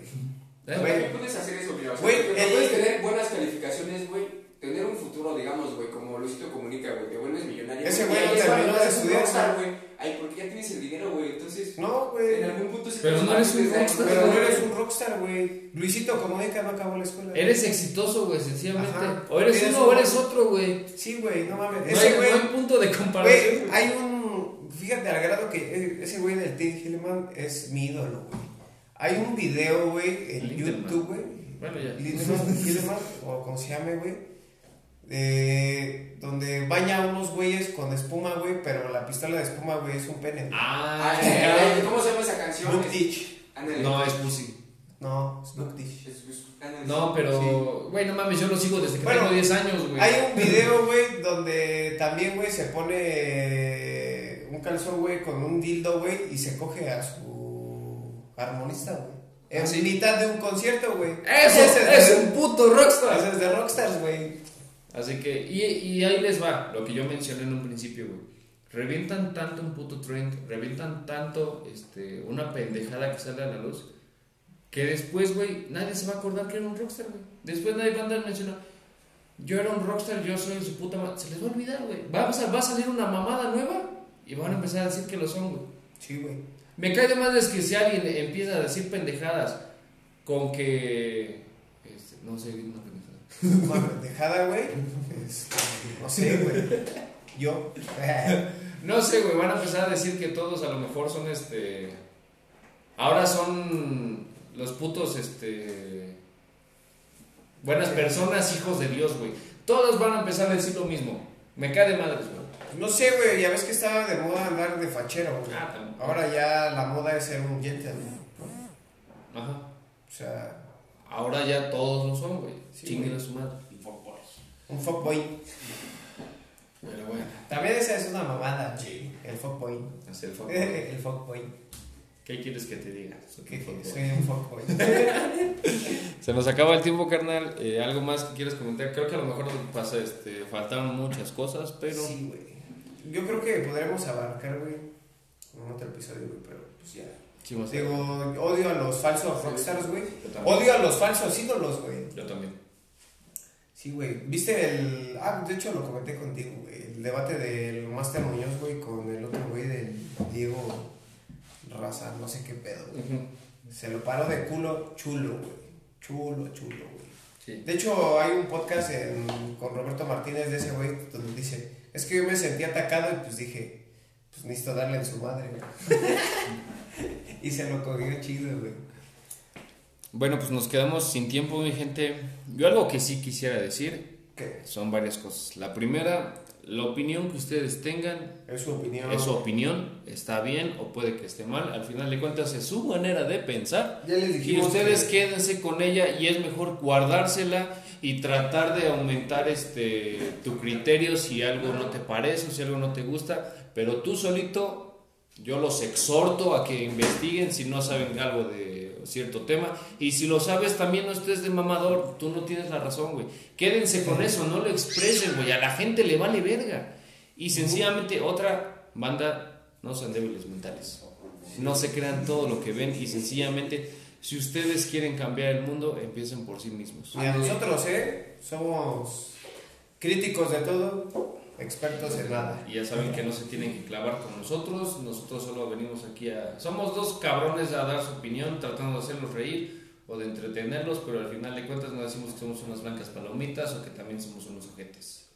Güey. También puedes hacer eso. O sea, Güey, porque el- puedes tener buenas calificaciones, güey. Tener un futuro, digamos, güey, como Luisito Comunica, güey. Te vuelves millonario. Ese y güey no es terminó de estudiar, güey. Ay, porque ya tienes el dinero, güey. Entonces, No, güey. en algún punto sí Pero no eres un rockstar, Pero no güey. eres un rockstar, güey. Luisito Comunica no acabó la escuela. Eres exitoso, güey, sencillamente. Ajá. O eres uno o eres otro, güey. Sí, güey, no mames. No, Ese hay- güey. no hay punto de comparación. Güey, hay un. Fíjate al grado que eh, ese güey del Tim Hillman es mi ídolo, güey. Hay un video, güey, en. YouTube, güey. Bueno, ya. Lindemann, Hillman, o como se llame, güey. Eh, donde baña a unos güeyes con espuma, güey, pero la pistola de espuma, güey, es un pene. Ah, Ah, eh, ¿Cómo se llama esa canción? Snoop Ditch. No, es Pussy. No, Snoop Ditch. No, pero, güey, no mames, yo lo sigo desde que Bueno, tengo 10 años, güey. Hay un video, güey, donde también, güey, se pone un calzón, güey, con un dildo, güey, y se coge a su armonista, güey. En ¿Ah, sí? mitad de un concierto, güey. Eso Ese es de- un puto rockstar. Ese es de Rockstars, güey. Así que, y, y ahí les va, lo que yo mencioné en un principio, güey. Revientan tanto un puto trend, revientan tanto este, una pendejada que sale a la luz, que después, güey, nadie se va a acordar que era un rockstar, güey. Después nadie va a andar mencionando, yo era un rockstar, yo soy su puta madre. Se les va a olvidar, güey. Va, a va a salir una mamada nueva y van a empezar a decir que lo son, güey. Sí, güey. Me cae de más es que si alguien empieza a decir pendejadas con que. este, no sé, pendejada. Una pendejada, güey. Es- No sé, güey. Yo. No sé, güey, van a empezar a decir que todos a lo mejor son este. Ahora son los putos, este. Buenas personas, hijos de Dios, güey. Todos van a empezar a decir lo mismo. Me cae de madres, güey. No sé, güey. Ya ves que estaba de moda andar de fachero, güey. Ah. Ahora ya la moda es ser un gentleman. Ajá. O sea, Ahora ya todos lo son, güey. Sí, Chinguen a su madre. un fuckboy. Pero bueno, También esa es una mamada, sí. El fuckboy. hacer el favor. El fuckboy. ¿Qué quieres que te diga? Soy un fuckboy. Soy un fuckboy. Se nos acaba el tiempo, carnal. Eh, ¿Algo más que quieres comentar? Creo que a lo mejor pasa, este, faltaron muchas cosas, pero... Sí, güey. Yo creo que podremos abarcar, güey, en otro episodio, güey, pero pues ya. Sí, Digo, odio a los falsos rockstars, güey. Yo también. Odio a los falsos ídolos, güey. Yo también. Sí, güey. ¿Viste el. Ah, de hecho lo comenté contigo, güey. El debate del Master Muñoz, güey, con el otro güey del Diego Raza, no sé qué pedo, güey. Se lo paró de culo chulo, güey. Chulo, chulo, güey. Sí. De hecho, hay un podcast en- con Roberto Martínez de ese güey donde dice: Es que yo me sentí atacado y pues dije: Pues necesito darle en su madre, güey. y se lo cogió chido, güey. Bueno, pues nos quedamos sin tiempo, mi gente. Yo algo que sí quisiera decir ¿Qué? son varias cosas. La primera, la opinión que ustedes tengan Es su opinión. es su opinión, está bien o puede que esté mal. Al final de cuentas es su manera de pensar. Ya les Y dijimos. ustedes que- quédense con ella y es mejor guardársela y tratar de aumentar este tu criterio si algo no te parece o si algo no te gusta, pero tú solito yo los exhorto a que investiguen si no saben algo de cierto tema y si lo sabes también no estés de mamador, tú no tienes la razón, güey. Quédense con eso, no lo expresen, güey, a la gente le vale verga. Y sencillamente otra banda no sean débiles mentales. No se crean todo lo que ven y sencillamente, si ustedes quieren cambiar el mundo, empiecen por sí mismos. Y a nosotros, ¿eh? Somos críticos de todo, expertos en nada. Y ya saben que no se tienen que clavar con nosotros, nosotros solo aquí a... Somos dos cabrones a dar su opinión, tratando de hacerlos reír o de entretenerlos, pero al final de cuentas no decimos que somos unas blancas palomitas o que también somos unos ojetes.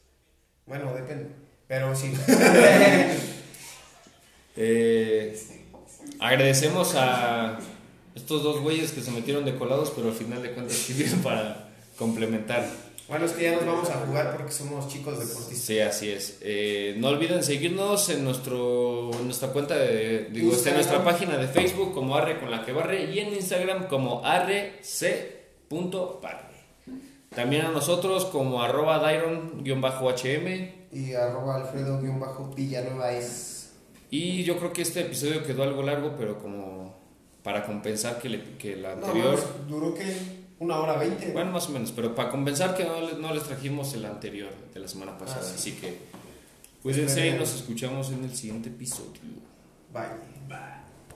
Bueno, depende. Pero sí. Eh, agradecemos a estos dos güeyes que se metieron de colados, pero al final de cuentas sirvieron para complementar. Bueno, es que ya nos vamos a jugar porque somos chicos deportistas. Sí, así es. Eh, no olviden seguirnos en nuestro en nuestra cuenta de digo, en nuestra página de Facebook como arre con la que barre y en Instagram como arrec.barre. También a nosotros como arroba dairon-hm Y arroba alfredo-villanueva es... y yo creo que este episodio quedó algo largo, pero como para compensar que, le- que el No, anterior... duró que una hora veinte. Bueno, más o menos, pero para compensar que no les, no les trajimos el anterior de la semana pasada. Ah, sí. Así que cuídense y nos escuchamos en el siguiente episodio. Bye.